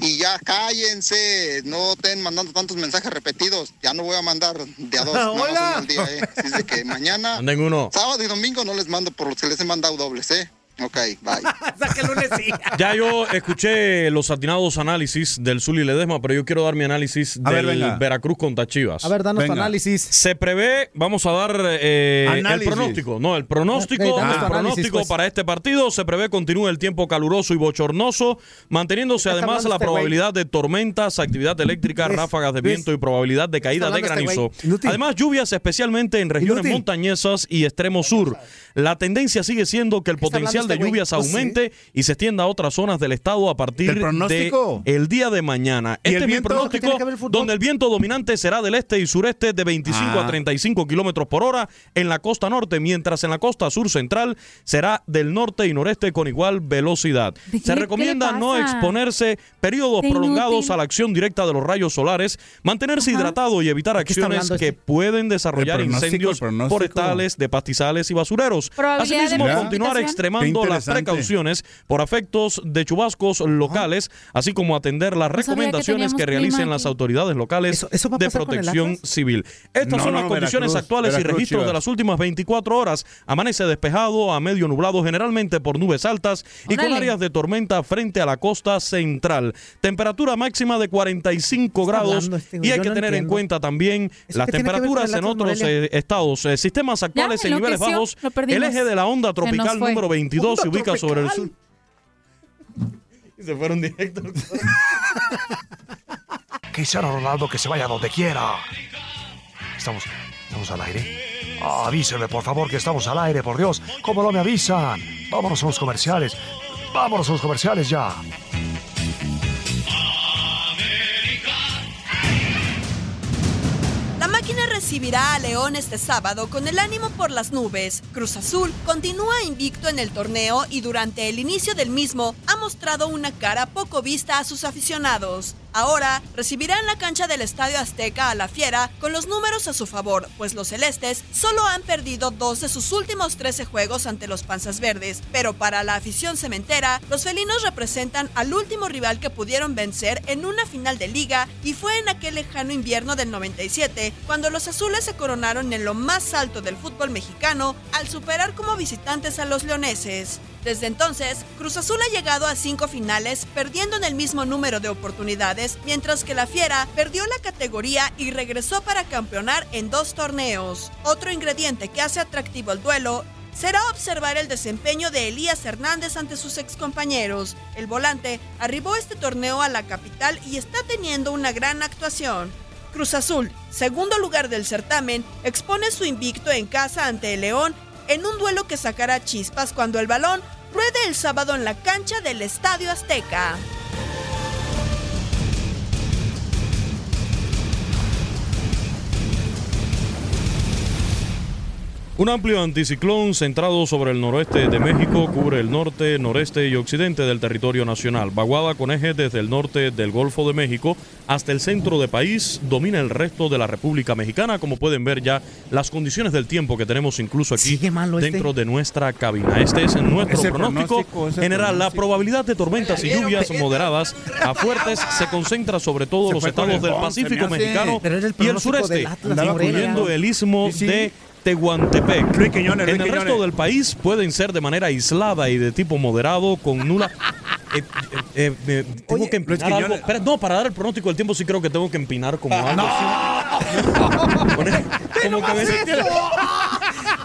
Y ya cállense, no estén mandando tantos mensajes repetidos. Ya no voy a mandar de a dos, [laughs] nada más Hola. uno al día, ¿eh? Así es de que mañana, [laughs] uno. sábado y domingo no les mando por los que les he mandado dobles, ¿eh? Ok, bye. [laughs] [laughs] Ya yo escuché los atinados análisis del Zuli Ledesma, pero yo quiero dar mi análisis A del. Veracruz contra Chivas. A ver, danos Venga. análisis. Se prevé, vamos a dar eh, el pronóstico. No, el pronóstico, el análisis, pronóstico pues. para este partido. Se prevé continúe el tiempo caluroso y bochornoso, manteniéndose ¿Qué está además la este probabilidad de tormentas, actividad eléctrica, ráfagas de viento y probabilidad de caída de este granizo. Además, lluvias especialmente en regiones Inútil. montañesas y extremo sur. La tendencia sigue siendo que el ¿Qué de este lluvias sí. aumente y se extienda a otras zonas del estado a partir ¿El pronóstico? de el día de mañana. ¿Y Este el es mi viento? pronóstico donde el viento dominante será del este y sureste de 25 Ah. a 35 kilómetros por hora en la costa norte, mientras en la costa sur central será del norte y noreste con igual velocidad. ¿De qué Se recomienda no exponerse periodos Qué prolongados inútil. a la acción directa de los rayos solares, mantenerse hidratado y evitar acciones que este? pueden desarrollar incendios forestales, de pastizales y basureros. Asimismo, continuar Qué las precauciones por efectos de chubascos locales, así como atender las No sabía que recomendaciones que, realicen las autoridades locales ¿Eso- eso va a de protección civil. Estas No, son no, las condiciones Veracruz, actuales y registros de las últimas 24 horas. Amanece despejado a medio nublado, generalmente por nubes altas y con áreas de tormenta frente a la costa central. Temperatura máxima de 45 está grados este y hay que no tener en cuenta también ¿Eso las temperaturas en otros eh, estados. Eh, sistemas actuales en niveles bajos. El eje de la onda tropical número 22 se ¿Onda ubica sobre el sur. [laughs] Y se fueron directo. Cristiano [laughs] Ronaldo que se vaya donde quiera. Estamos, estamos al aire. Avíseme, por favor, que estamos al aire, por Dios. ¿Cómo no me avisan? Vámonos a los comerciales. Vámonos a los comerciales ya. Máquina recibirá a León este sábado con el ánimo por las nubes. Cruz Azul continúa invicto en el torneo y durante el inicio del mismo ha mostrado una cara poco vista a sus aficionados. Ahora recibirá en la cancha del Estadio Azteca a la Fiera con los números a su favor, pues los celestes solo han perdido dos de sus últimos 13 juegos ante los Panzas Verdes, pero para la afición cementera, los felinos representan al último rival que pudieron vencer en una final de liga y fue en aquel lejano invierno del 97 cuando los azules se coronaron en lo más alto del fútbol mexicano al superar como visitantes a los leoneses. Desde entonces, Cruz Azul ha llegado a cinco finales, perdiendo en el mismo número de oportunidades, mientras que la Fiera perdió la categoría y regresó para campeonar en dos torneos. Otro ingrediente que hace atractivo el duelo será observar el desempeño de Elías Hernández ante sus excompañeros. El volante arribó este torneo a la capital y está teniendo una gran actuación. Cruz Azul, segundo lugar del certamen, expone su invicto en casa ante el León en un duelo que sacará chispas cuando el balón ruede el sábado en la cancha del Estadio Azteca. Un amplio anticiclón centrado sobre el noroeste de México cubre el norte, noreste y occidente del territorio nacional. Vaguada con eje desde el norte del Golfo de México hasta el centro del país, domina el resto de la República Mexicana. Como pueden ver ya, las condiciones del tiempo que tenemos incluso aquí este. dentro de nuestra cabina. Este es nuestro Es pronóstico, pronóstico, es general. La probabilidad de tormentas y lluvias moderadas a fuertes se concentra sobre todos Se los estados el del Pacífico mexicano el y el sureste, incluyendo el istmo Sí, sí. de Tehuantepec. Luis Quiñones, en Luis el resto Quiñones. del país pueden ser de manera aislada y de tipo moderado con nula. [laughs] Eh, eh, eh, tengo Oye, que empinar algo. Espera, no, para dar el pronóstico del tiempo sí creo que tengo que empinar como [laughs] algo así. Poner- [laughs] como que me-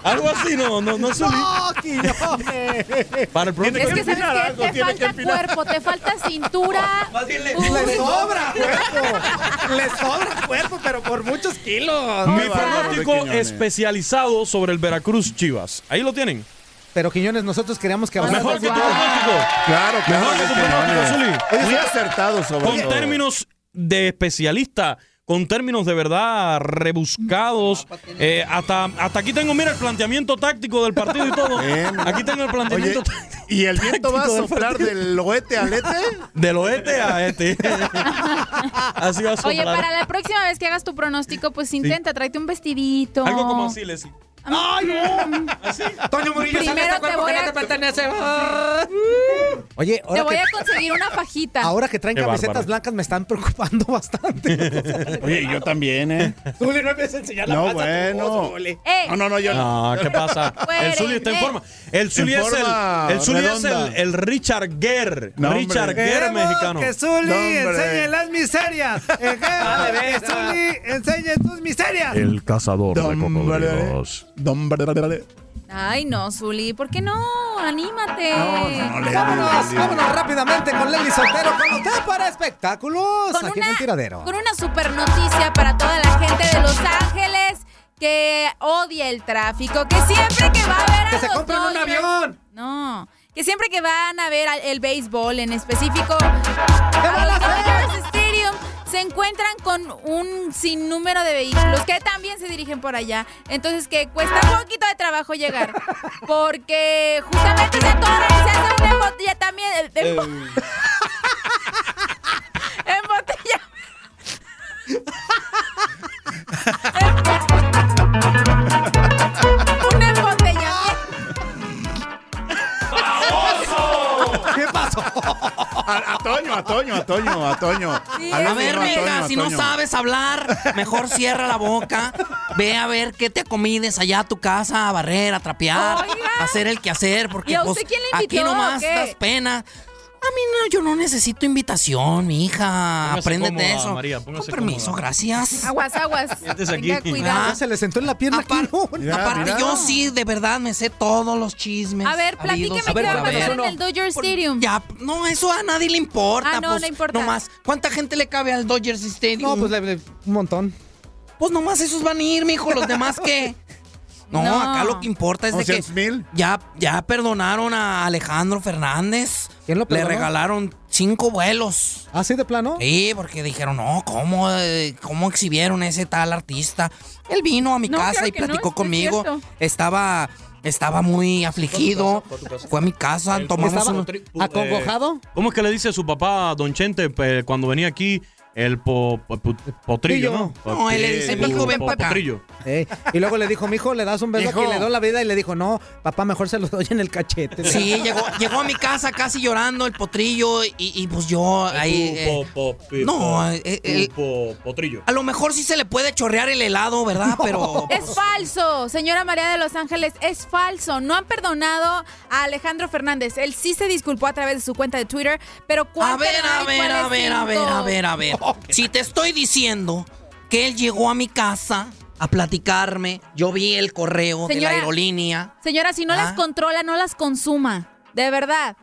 algo así, no, no, no Zuli. ¡No, Quiñones! Para el pronóstico. Es que sabes algo, que te tiene que falta empinar. cuerpo, te falta cintura. [laughs] Le sobra [laughs] cuerpo. Le sobra cuerpo, pero por muchos kilos. Mi pronóstico especializado sobre el Veracruz Chivas. Ahí lo tienen. Pero Quiñones, nosotros queríamos que hablaras Mejor que tu pronóstico. Claro, claro. Mejor que tu pronóstico, Zuli. Muy acertado sobre con todo. términos de especialista, con términos de verdad rebuscados. Eh, hasta, hasta aquí tengo, mira, el planteamiento táctico del partido y todo. Bien. Aquí tengo el Oye, planteamiento táctico ¿y el viento va a del soplar partido. del oeste al este? del oeste a este. [laughs] Así va a soplar. Oye, para la próxima vez que hagas tu pronóstico, pues intenta, tráete un vestidito. Algo como así, Leslie. ¡Ay, no! Toño Murillo, Primero saca este te cuerpo que a- no te pertenece. Oye, Te ahora voy que, a conseguir una fajita. ahora que traen Qué camisetas bárbaro. blancas me están preocupando [laughs] bastante. Oye, yo también, ¿eh? Zuli, no empieces a enseñar la No, panza a tu bueno. voz, Zuli. ¡Eh! No, no, no, yo no. No, ¿qué pasa? [laughs] El Zuli está en forma. El Zuli es el, el, Zuli es el, el Richard Gere. No. Richard Gere mexicano. que Zuli No, enseñe las miserias. [laughs] Eh, Queremos que Zuli enseñe tus miserias. El cazador de cocodrilos. Ay, no, Zuli, ¿por qué no? Anímate. No, Vámonos, vámonos rápidamente con Leli Soltero con usted para espectáculos Con aquí en el tiradero. Con una super noticia para toda la gente de Los Ángeles que odia el tráfico, que siempre que va a ver a ¡Que se compren un avión! No, que siempre que van a ver el béisbol en específico a los Dodgers Stadium se encuentran con un sinnúmero de vehículos que también se dirigen por allá. Entonces que cuesta un poquito de trabajo llegar. Porque justamente se atoran y se hace una embotella también. eh, embo- [laughs] Toño, a Toño. Sí, a ver, Toño, a si no sabes hablar, mejor cierra la boca. Ve a ver qué te acomides allá a tu casa, a barrer, a trapear, a hacer el quehacer, porque ¿Y a pues, usted quién le aquí nomás das pena. No, yo no necesito invitación, mi hija. Apréndete cómoda, eso. María, Con permiso, cómoda. gracias. [laughs] Aguas, aguas. Aquí. cuidado. Se le sentó en la pierna aquí. no. Aparte, yo sí, de verdad, me sé todos los chismes. A ver, platíqueme qué va a pasar en el Dodger Stadium. Ya, no, eso a nadie le importa. Ah, no, pues, no importa. Nomás, ¿cuánta gente le cabe al Dodgers Stadium? No, pues le- le- un montón. Pues nomás esos van a ir, mijo, los demás qué. [laughs] No, No. acá lo que importa es de que 200 mil. ya, ya perdonaron a Alejandro Fernández. ¿Quién lo Le regalaron cinco vuelos. ¿Así de plano? Sí, porque dijeron, no, ¿cómo, eh, cómo exhibieron ese tal artista? Él vino a mi No, casa claro y no, platicó es conmigo. Estaba, estaba muy afligido. Fue a mi casa, tomamos ¿Estaba un... acongojado? ¿Cómo es que le dice su papá, Don Chente, pe- cuando venía aquí, el po- po- po- potrillo, ¿no? No, él le dice, El "Mijo, ven po- pa' acá". potrillo. Eh, Y luego le dijo, mijo, le das un beso Mijo. aquí, le doy la vida y le dijo, no, papá, mejor se lo doy en el cachete. Sí, llegó, llegó a mi casa casi llorando el potrillo y, y, pues yo ahí... eh, Po- po- pi- no, eh, po- potrillo. a lo mejor sí se le puede chorrear el helado, ¿verdad? Pero... [laughs] Es falso, señora María de Los Ángeles, es falso. No han perdonado a Alejandro Fernández. Él sí se disculpó a través de su cuenta de Twitter, pero ¿cuál A ver, a ver, a ver, a ver, a ver, a ver. Si te estoy diciendo que él llegó a mi casa a platicarme, yo vi el correo de la aerolínea. Señora, si no las Ah. controla, no las consuma. De verdad.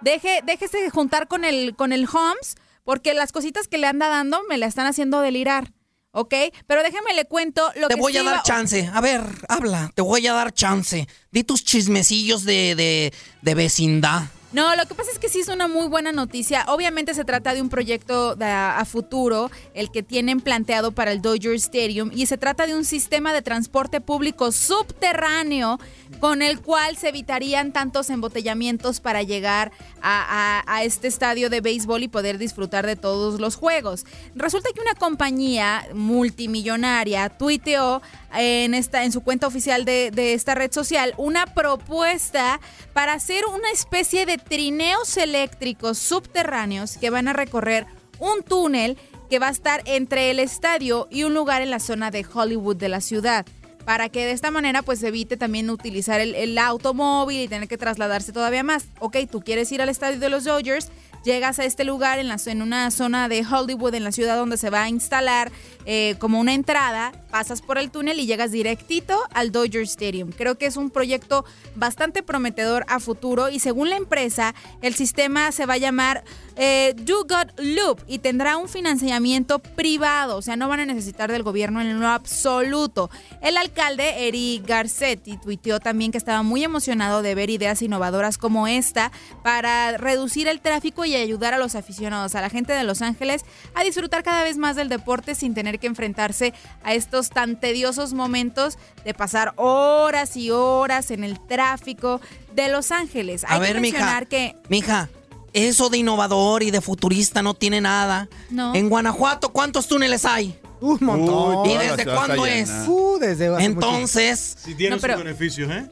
Deje, déjese de juntar con el, con el Homes, porque las cositas que le anda dando me la están haciendo delirar. ¿Ok? Pero déjeme le cuento lo Te que voy sí a dar iba- chance. A ver, habla. Te voy a dar chance. Di tus chismecillos de, de, de vecindad. No, lo que pasa es que sí es una muy buena noticia. Obviamente se trata de un proyecto a futuro, el que tienen planteado para el Dodger Stadium, y se trata de un sistema de transporte público subterráneo con el cual se evitarían tantos embotellamientos para llegar a este estadio de béisbol y poder disfrutar de todos los juegos. Resulta que una compañía multimillonaria tuiteó en, esta, en su cuenta oficial de, de esta red social una propuesta para hacer una especie de trineos eléctricos subterráneos que van a recorrer un túnel que va a estar entre el estadio y un lugar en la zona de Hollywood de la ciudad. Para que de esta manera pues evite también utilizar el, el automóvil y tener que trasladarse todavía más. Ok, tú quieres ir al estadio de los Dodgers, llegas a este lugar en, la, en una zona de Hollywood, en la ciudad donde se va a instalar eh, como una entrada, pasas por el túnel y llegas directito al Dodger Stadium. Creo que es un proyecto bastante prometedor a futuro y según la empresa, el sistema se va a llamar eh, Do God Loop y tendrá un financiamiento privado, o sea, no van a necesitar del gobierno en lo absoluto. El alcalde Eric Garcetti tuiteó también que estaba muy emocionado de ver ideas innovadoras como esta para reducir el tráfico y ayudar a los aficionados, a la gente de Los Ángeles, a disfrutar cada vez más del deporte sin tener que enfrentarse a estos tan tediosos momentos de pasar horas y horas en el tráfico de Los Ángeles. A Hay ver, que mija. mencionar que Mija, eso de innovador y de futurista no tiene nada. No. En Guanajuato, ¿cuántos túneles hay? Un montón. ¿Y desde cuándo es? Uh, desde hace Entonces, Si tiene No, pero- sus beneficios, ¿eh?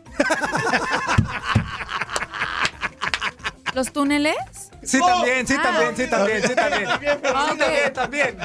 los túneles. Sí, también, sí, Ah. también, sí, también, sí, también. También, también.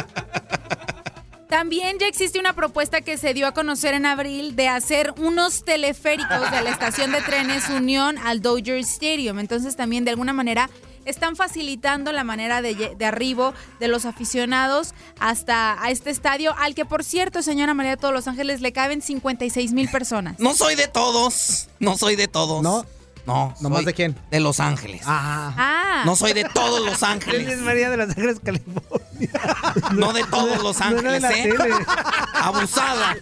También ya existe una propuesta que se dio a conocer en abril de hacer unos teleféricos de la estación de trenes Unión al Dodger Stadium. Entonces también de alguna manera están facilitando la manera de, de arribo de los aficionados hasta a este estadio, al que por cierto, señora María de todos los Ángeles, le caben 56 mil personas. no soy de todos. No soy de todos. ¿No? No. ¿Nomás de quién? De Los Ángeles. Ah. Ah, No soy de todos Los [laughs] Él es Ángeles. María de los Ángeles, California. [laughs] No de todos Los No Ángeles, la ¿eh? tele. Abusada.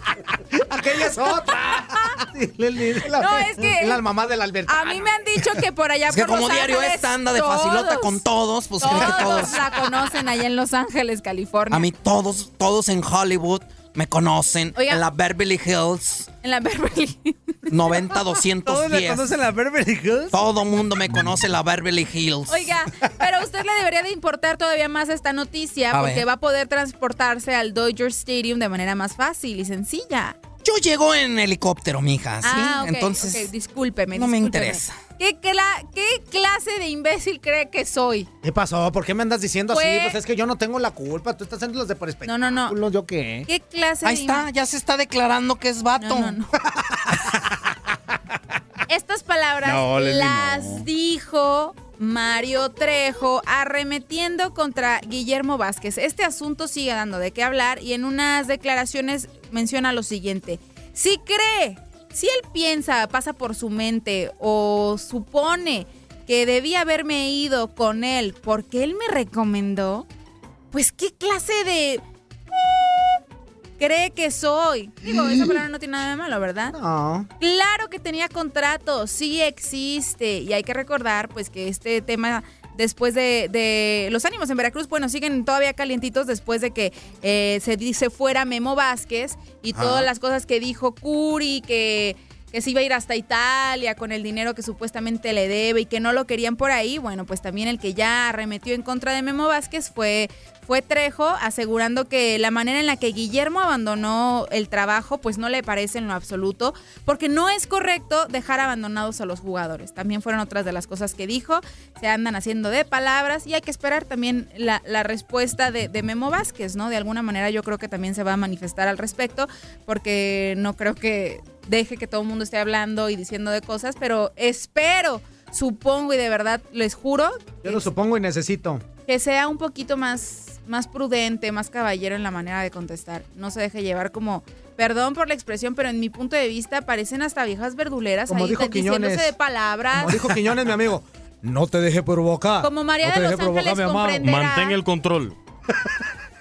Aquella es otra. [laughs] No, es que- La mamá del Alberto. A mí me han dicho que por allá Es que por como Los diario Ángeles, esta anda de facilota con todos, pues cree que todos. la conocen allá en Los Ángeles, California. A mí todos, todos en Hollywood me conocen. Oiga. En la Beverly Hills, En la Beverly. 90 ¿Todos le 210. conocen la Beverly Hills? Todo mundo me conoce la Beverly Hills. Oiga, pero a usted le debería de importar todavía más esta noticia A porque ver. va a poder transportarse al Dodger Stadium de manera más fácil y sencilla. Yo llego en helicóptero, mija, ¿sí? Ah, ok, Entonces, ok, discúlpeme. no me interesa. ¿Qué, cla- ¿Qué clase de imbécil cree que soy? ¿Qué pasó? ¿Por qué me andas diciendo así? Pues es que yo no tengo la culpa. Tú estás haciendo los de por espectáculo. No, no, no. ¿Yo qué? ¿Qué clase Ahí de está, ya se está declarando que es vato. No, no, no. [laughs] Estas palabras No, Leslie, las no. dijo Mario Trejo arremetiendo contra Guillermo Vázquez. Este asunto sigue dando de qué hablar y en unas declaraciones menciona lo siguiente. Si cree, si él piensa, pasa por su mente o supone que debía haberme ido con él porque él me recomendó, pues qué clase de cree que soy. Digo, esa palabra no tiene nada de malo, ¿verdad? No. Claro que tenía contrato, sí existe. Y hay que recordar, pues, que este tema, después de, de los ánimos en Veracruz, bueno, siguen todavía calientitos después de que eh, se dice fuera Memo Vázquez y todas las cosas que dijo Curi, que que se iba a ir hasta Italia con el dinero que supuestamente le debe y que no lo querían por ahí, bueno, pues también el que ya arremetió en contra de Memo Vázquez fue, fue Trejo, asegurando que la manera en la que Guillermo abandonó el trabajo, pues no le parece en lo absoluto, porque no es correcto dejar abandonados a los jugadores. También fueron otras de las cosas que dijo, se andan haciendo de palabras y hay que esperar también la, la respuesta de, de Memo Vázquez, ¿no? De alguna manera yo creo que también se va a manifestar al respecto, porque no creo que deje que todo el mundo esté hablando y diciendo de cosas, pero espero, supongo y de verdad les juro Yo lo supongo y necesito. que sea un poquito más, más prudente, más caballero en la manera de contestar. No se deje llevar como, perdón por la expresión, pero en mi punto de vista parecen hasta viejas verduleras Como ahí dijo de- diciéndose de palabras. Como dijo Quiñones, mi amigo. No te deje provocar. Como María no de te Los deje provocar, Ángeles mi amado. comprenderá. Mantén el control.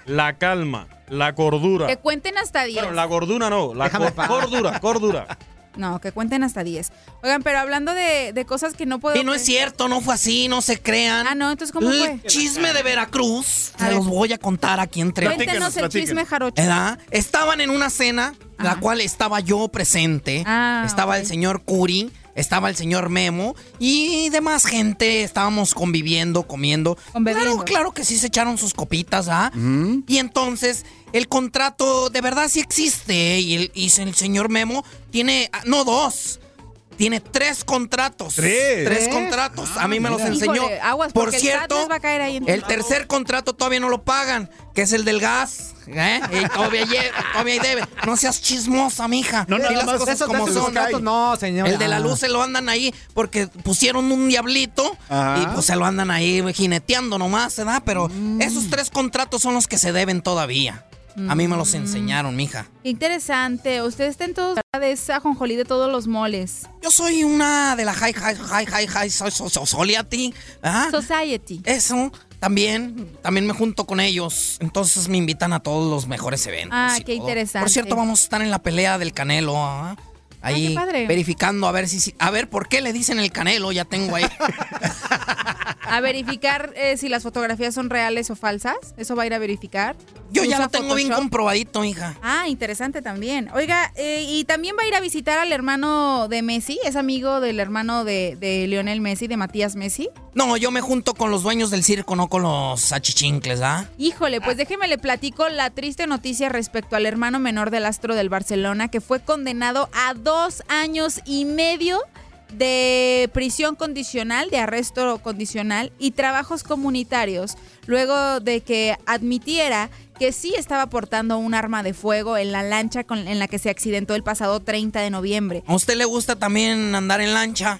La calma, la cordura. Que cuenten hasta 10. Bueno, la gordura no, la Déjame cor- pa- cordura, cordura. [laughs] No, que cuenten hasta 10. Oigan, pero hablando de, de cosas que no puedo... Y no es cierto, no fue así, no se crean. Ah, no, entonces ¿cómo El fue? chisme de Veracruz, se los voy a contar aquí entre Cuéntenos el chisme jarocho. ¿Verdad? Estaban en una cena, la cual estaba yo presente. Ah, estaba el señor Curi, estaba el señor Memo y demás gente. Estábamos conviviendo, comiendo. Claro, claro que sí se echaron sus copitas, ¿ah? Y entonces el contrato de verdad sí existe y el, y el señor Memo tiene, ah, no dos. Tiene tres contratos. Tres. Tres contratos. A mí me los enseñó. Híjole, aguas, Por el cierto, les va a caer ahí en- el tercer contrato todavía no lo pagan, que es el del gas. ¿eh? Y [laughs] todavía, todavía debe. No seas chismosa, mija. No, Di nada las más cosas como son. contratos, no, señor. El de la Ah. luz se lo andan ahí porque pusieron un diablito Ajá. y pues se lo andan ahí jineteando nomás, ¿verdad? Pero Mm. esos tres contratos son los que se deben todavía. A mí me los enseñaron, mija. Qué interesante. Usted está en todos de esa jonjolí de todos los moles. Yo soy una de la high, high, high, high, high so- so- so- society. ¿ah? Society. Eso, también, también me junto con ellos. Entonces me invitan a todos los mejores eventos. Ah, qué todo. interesante. Por cierto, vamos a estar en la pelea del Canelo. ¿ah? Ahí qué padre. verificando a ver si, a ver por qué le dicen el Canelo, ya tengo ahí. [laughs] A verificar eh, si las fotografías son reales o falsas. Eso va a ir a verificar. Yo ya ¿Usa lo tengo bien comprobadito, hija. Ah, interesante también. Oiga, eh, y también va a ir a visitar al hermano de Messi, es amigo del hermano de, de Lionel Messi, de Matías Messi. No, yo me junto con los dueños del circo, no con los achichincles, ¿ah? Híjole, pues déjeme le platico la triste noticia respecto al hermano menor del astro del Barcelona, que fue condenado a dos años y medio de prisión condicional, de arresto condicional y trabajos comunitarios, luego de que admitiera que sí estaba portando un arma de fuego en la lancha con- en la que se accidentó el pasado 30 de noviembre. ¿A usted le gusta también andar en lancha?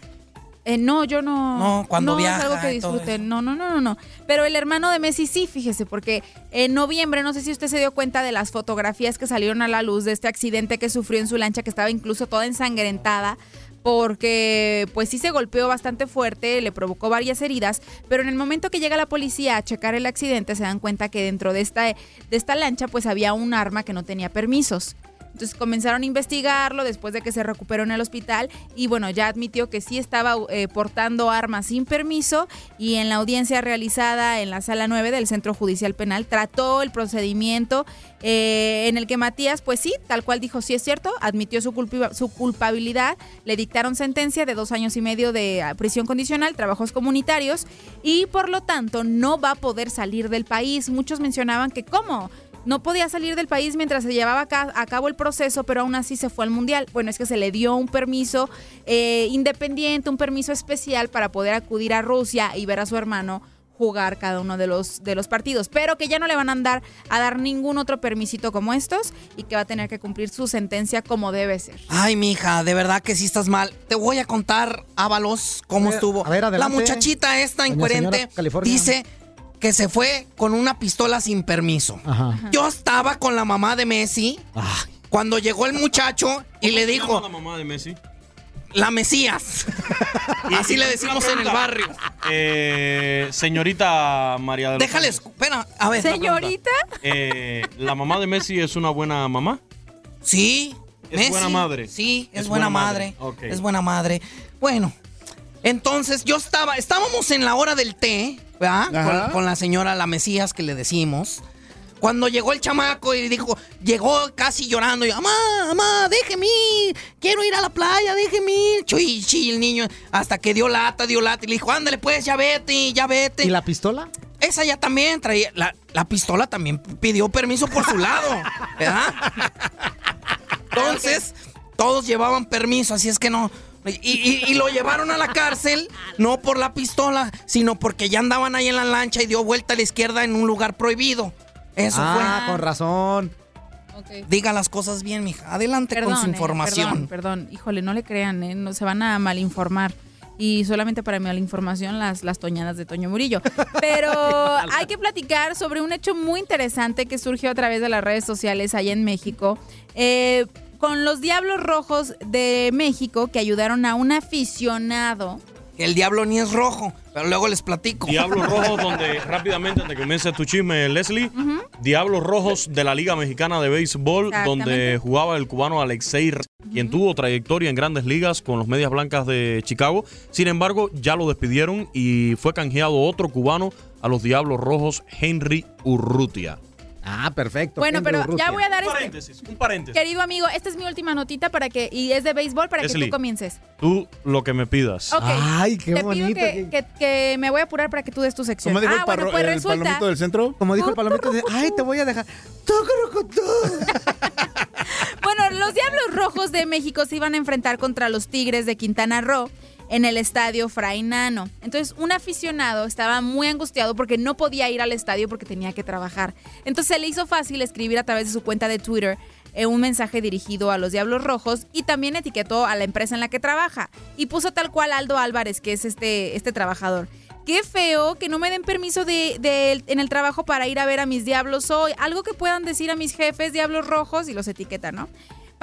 Eh, no, yo no. No, cuando no viaja es algo que y todo disfrute. No, no, no, no, no. Pero el hermano de Messi sí, fíjese, porque en noviembre, no sé si usted se dio cuenta de las fotografías que salieron a la luz de este accidente que sufrió en su lancha, que estaba incluso toda ensangrentada. Porque pues sí se golpeó bastante fuerte, le provocó varias heridas, pero en el momento que llega la policía a checar el accidente se dan cuenta que dentro de esta, de esta lancha pues había un arma que no tenía permisos. Entonces comenzaron a investigarlo después de que se recuperó en el hospital y bueno, ya admitió que sí estaba eh, portando armas sin permiso y en la audiencia realizada en la sala 9 del Centro Judicial Penal trató el procedimiento eh, en el que Matías, pues sí, tal cual dijo, sí es cierto, admitió su, su culpabilidad, le dictaron sentencia de dos años y medio de ah, prisión condicional, trabajos comunitarios y por lo tanto no va a poder salir del país. Muchos mencionaban que cómo no podía salir del país mientras se llevaba a ca- a cabo el proceso, pero aún así se fue al mundial. Bueno, es que se le dio un permiso eh, independiente, un permiso especial para poder acudir a Rusia y ver a su hermano jugar cada uno de los, de los partidos, pero que ya no le van a andar a dar ningún otro permisito como estos y que va a tener que cumplir su sentencia como debe ser. Ay, mija, de verdad que sí estás mal. Te voy a contar, Ábalos, cómo A ver, estuvo. a ver, La muchachita esta Doña incoherente dice que se fue con una pistola sin permiso. Ajá. Yo estaba con la mamá de Messi cuando llegó el muchacho y le dijo, la mamá de Messi? la Mesías. [laughs] Así le decimos en el barrio. Eh, señorita María de los Déjales, espera, a ver. Señorita. Eh, ¿La mamá de Messi es una buena mamá? Sí. Es Messi, buena madre. Sí, es, buena, madre. Es buena madre. Bueno, entonces yo estaba, estábamos en la hora del té, ¿verdad? Con, con la señora La Mesías que le decimos. Cuando llegó el chamaco y dijo, llegó casi llorando, y mamá, mamá, déjeme ir, quiero ir a la playa, déjeme ir. Chuy, chi, el niño, hasta que dio lata, dio lata, y le dijo, ándale pues, ya vete, ya vete. ¿Y la pistola? Esa ya también traía, la, la pistola también pidió permiso por su lado, ¿verdad? [laughs] Entonces, todos llevaban permiso, así es que no. Y, y- y lo llevaron a la cárcel, no por la pistola, sino porque ya andaban ahí en la lancha y dio vuelta a la izquierda en un lugar prohibido. Eso ah, fue. con razón. Diga las cosas bien, mija. Adelante con su eh, información. perdón, perdón. Híjole, no le crean, ¿eh? No, se van a malinformar. Y solamente para malinformación, las, las toñadas de Toño Murillo. [laughs] Pero hay que platicar sobre un hecho muy interesante que surgió a través de las redes sociales allá en México. Eh, con los Diablos Rojos de México que ayudaron a un aficionado. Que el diablo ni es rojo, pero luego les platico. Diablos [laughs] Rojos, donde rápidamente, antes de que comience tu chisme, Leslie, Diablos Rojos de la Liga Mexicana de Béisbol, donde jugaba el cubano Alexei, R- quien tuvo trayectoria en grandes ligas con los Medias Blancas de Chicago. Sin embargo, ya lo despidieron y fue canjeado otro cubano a los Diablos Rojos, Henry Urrutia. Ah, perfecto. Bueno, Henry pero Urrutia. ya voy a dar Un este. paréntesis, un paréntesis. Querido amigo, esta es mi última notita para que. Y es de béisbol para que tú comiences. Tú lo que me pidas. Ok. Ay, qué Te bonito. pido que, que- que me voy a apurar para que tú des tu sección. ¿Cómo dijo ah, el, bueno, pues el resulta. palomito del centro? Como dijo el palomito, de, ay, te voy a dejar. [laughs] Bueno, los Diablos Rojos de México se iban a enfrentar contra los Tigres de Quintana Roo en el estadio Fray Nano. Entonces, un aficionado estaba muy angustiado porque no podía ir al estadio porque tenía que trabajar. Entonces, se le hizo fácil escribir a través de su cuenta de Twitter eh, un mensaje dirigido a los Diablos Rojos y también etiquetó a la empresa en la que trabaja y puso tal cual Aldo Álvarez, que es este, este trabajador. Qué feo que no me den permiso de, de- en el trabajo para ir a ver a mis diablos hoy. Algo que puedan decir a mis jefes diablos rojos y los etiquetan, ¿no?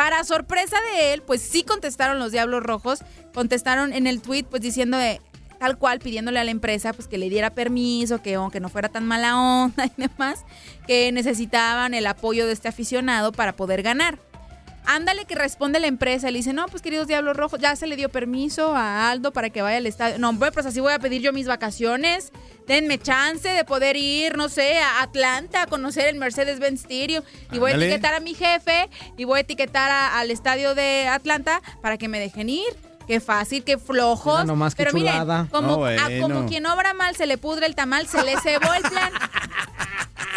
Para sorpresa de él, pues sí contestaron los diablos rojos. Contestaron en el tweet, pues diciendo tal cual, pidiéndole a la empresa pues que le diera permiso, que aunque no fuera tan mala onda [laughs] y demás, que necesitaban el apoyo de este aficionado para poder ganar. Ándale que responde la empresa y le dice, no, pues queridos Diablos Rojos, ya se le dio permiso a Aldo para que vaya al estadio. No, pues así voy a pedir yo mis vacaciones. Denme chance de poder ir, no sé, a Atlanta a conocer el Mercedes-Benz Stadium. Y voy Ándale. a etiquetar a mi jefe y voy a etiquetar a- al estadio de Atlanta para que me dejen ir. Qué fácil, qué flojos. Mira nomás qué Pero miren, chulada. como, No, a- bueno. como quien obra mal se le pudre el tamal, se le cebó el plan.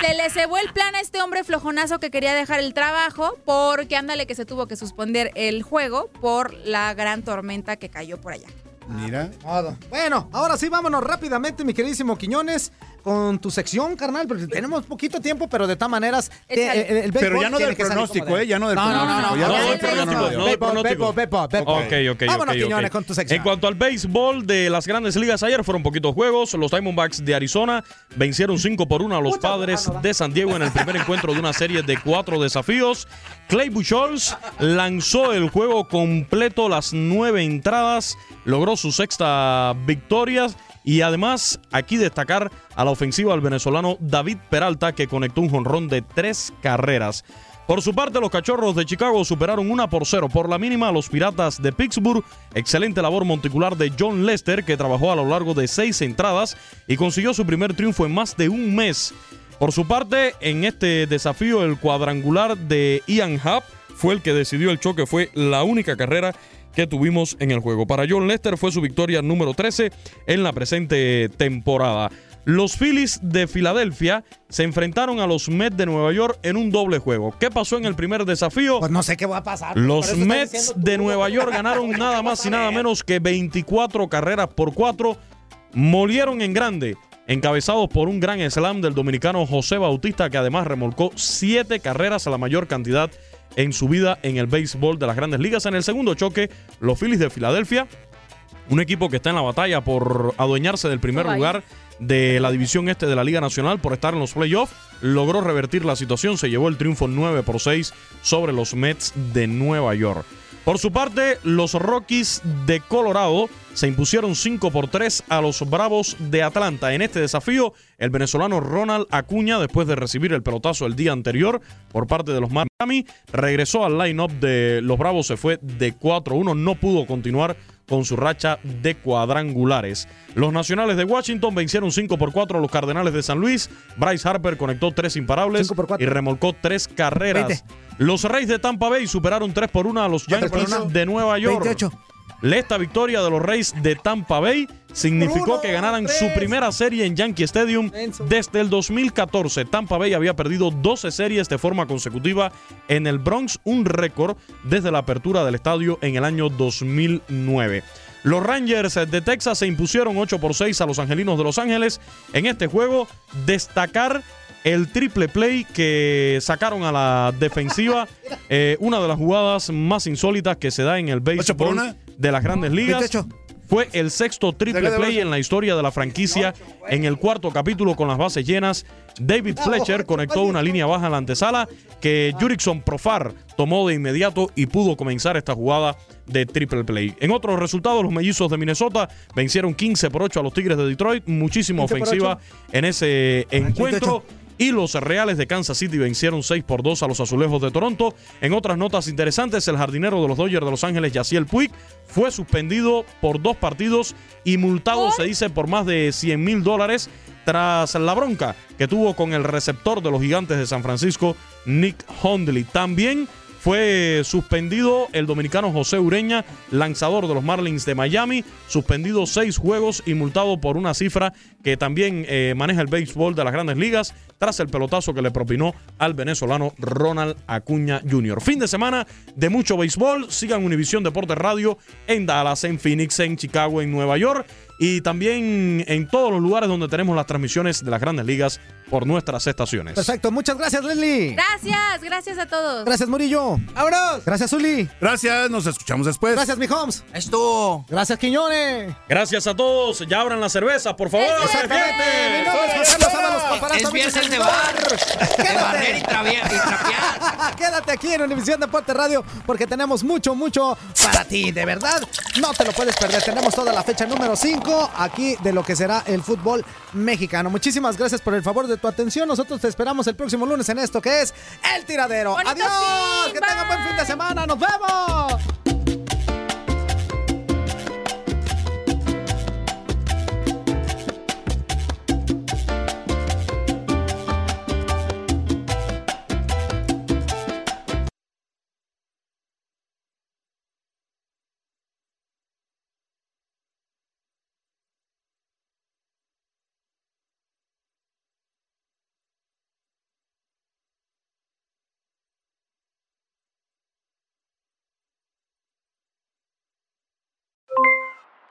Se le cebó el plan a este hombre flojonazo que quería dejar el trabajo porque ándale que se tuvo que suspender el juego por la gran tormenta que cayó por allá. Mira. Modo. Bueno, ahora sí, vámonos rápidamente, mi queridísimo Quiñones, con tu sección, carnal, porque tenemos poquito tiempo, pero de todas maneras, te- el- el Pero ya no del pronóstico, ¿eh? Ya no del No, no, no, pronóstico. no, ya no, no del pronóstico. pronóstico. No del pronóstico. béisbol, béisbol, Ok, ok. Vámonos, ok. Quiñones, con tu sección. En cuanto al béisbol de las grandes ligas, ayer fueron poquitos juegos. Los Diamondbacks de Arizona vencieron 5 por 1 a los padres de San Diego en el primer encuentro de una serie de cuatro desafíos. Clay Buchholz lanzó el juego completo, las nueve entradas, logró su sexta victoria. Y además, aquí destacar a la ofensiva del venezolano David Peralta, que conectó un jonrón de tres carreras. Por su parte, los Cachorros de Chicago superaron 1 por 0 por la mínima a los Piratas de Pittsburgh. Excelente labor monticular de John Lester, que trabajó a lo largo de seis entradas y consiguió su primer triunfo en más de un mes. Por su parte, en este desafío, el cuadrangular de Ian Happ fue el que decidió el choque, fue la única carrera que tuvimos en el juego. Para John Lester fue su victoria número 13 en la presente temporada. Los Phillies de Filadelfia se enfrentaron a los Mets de Nueva York en un doble juego. ¿Qué pasó en el primer desafío? Pues no sé qué va a pasar. Los Mets de Nueva York ganaron [laughs] nada más y nada menos que 24 carreras por 4. Molieron en grande, encabezados por un gran slam del dominicano José Bautista, que además remolcó 7 carreras a la mayor cantidad en su vida en el béisbol de las grandes ligas. En el segundo choque, los Phillies de Filadelfia un equipo que está en la batalla por adueñarse del primer lugar de la división este de la Liga Nacional por estar en los playoffs. Logró revertir la situación, se llevó el triunfo 9 por 6 sobre los Mets de Nueva York. Por su parte, los Rockies de Colorado se impusieron 5 por 3 a los Bravos de Atlanta. En este desafío, el venezolano Ronald Acuña, después de recibir el pelotazo el día anterior por parte de los Miami, regresó al line-up de los Bravos, se fue de 4-1, no pudo continuar con su racha de cuadrangulares. Los Nacionales de Washington vencieron 5 por 4 a los Cardenales de San Luis. Bryce Harper conectó 3 imparables y remolcó 3 carreras. Veinte. Los Reyes de Tampa Bay superaron 3 por 1 a los Tres Yankees de Nueva York. 28. Esta victoria de los Reyes de Tampa Bay significó que ganaran su primera serie en Yankee Stadium desde el 2014. Tampa Bay había perdido 12 series de forma consecutiva en el Bronx, un récord desde la apertura del estadio en el año 2009. Los Rangers de Texas se impusieron 8 por 6 a los Angelinos de Los Ángeles. En este juego, destacar el triple play que sacaron a la defensiva. [laughs] eh, una de las jugadas más insólitas que se da en el béisbol una? De las grandes ligas. 28. Fue el sexto triple play en la historia de la franquicia. En el cuarto capítulo con las bases llenas, David Fletcher conectó una línea baja en la antesala que Jurickson Profar tomó de inmediato y pudo comenzar esta jugada de triple play. En otros resultados, los mellizos de Minnesota vencieron 15 por 8 a los Tigres de Detroit. Muchísima 15 por ofensiva 8. en ese encuentro. Y los Reales de Kansas City vencieron 6 por 2 a los Azulejos de Toronto. En otras notas interesantes, el jardinero de los Dodgers de Los Ángeles, Yaciel Puig, fue suspendido por dos partidos y multado, se dice, por más de 100 mil dólares tras la bronca que tuvo con el receptor de los Gigantes de San Francisco, Nick Hundley. También fue suspendido el dominicano José Ureña, lanzador de los Marlins de Miami, suspendido seis juegos y multado por una cifra que también eh, maneja el béisbol de las grandes ligas tras el pelotazo que le propinó al venezolano Ronald Acuña Jr. Fin de semana de mucho béisbol. Sigan Univisión Deportes Radio en Dallas, en Phoenix, en Chicago, en Nueva York y también en todos los lugares donde tenemos las transmisiones de las grandes ligas por nuestras estaciones. Perfecto, muchas gracias, Leslie. Gracias, gracias a todos. Gracias, Murillo. ¡Vámonos! Gracias, Uli. Gracias, nos escuchamos después. Gracias, mi Holmes. Esto. Gracias, Quiñones. Gracias a todos. Ya abran la cerveza, por favor. Exactamente. Mi nombre es José Es viernes amigos de bar, de Quédate. barrer y, y trapear. [laughs] Quédate aquí en Univisión Deporte Radio porque tenemos mucho, mucho para ti. De verdad, no te lo puedes perder. Tenemos toda la fecha número 5 aquí de lo que será el fútbol mexicano. Muchísimas gracias por el favor de tu atención. Nosotros te esperamos el próximo lunes en esto que es El Tiradero. Adiós. fin, que tengan buen fin de semana. Nos vemos.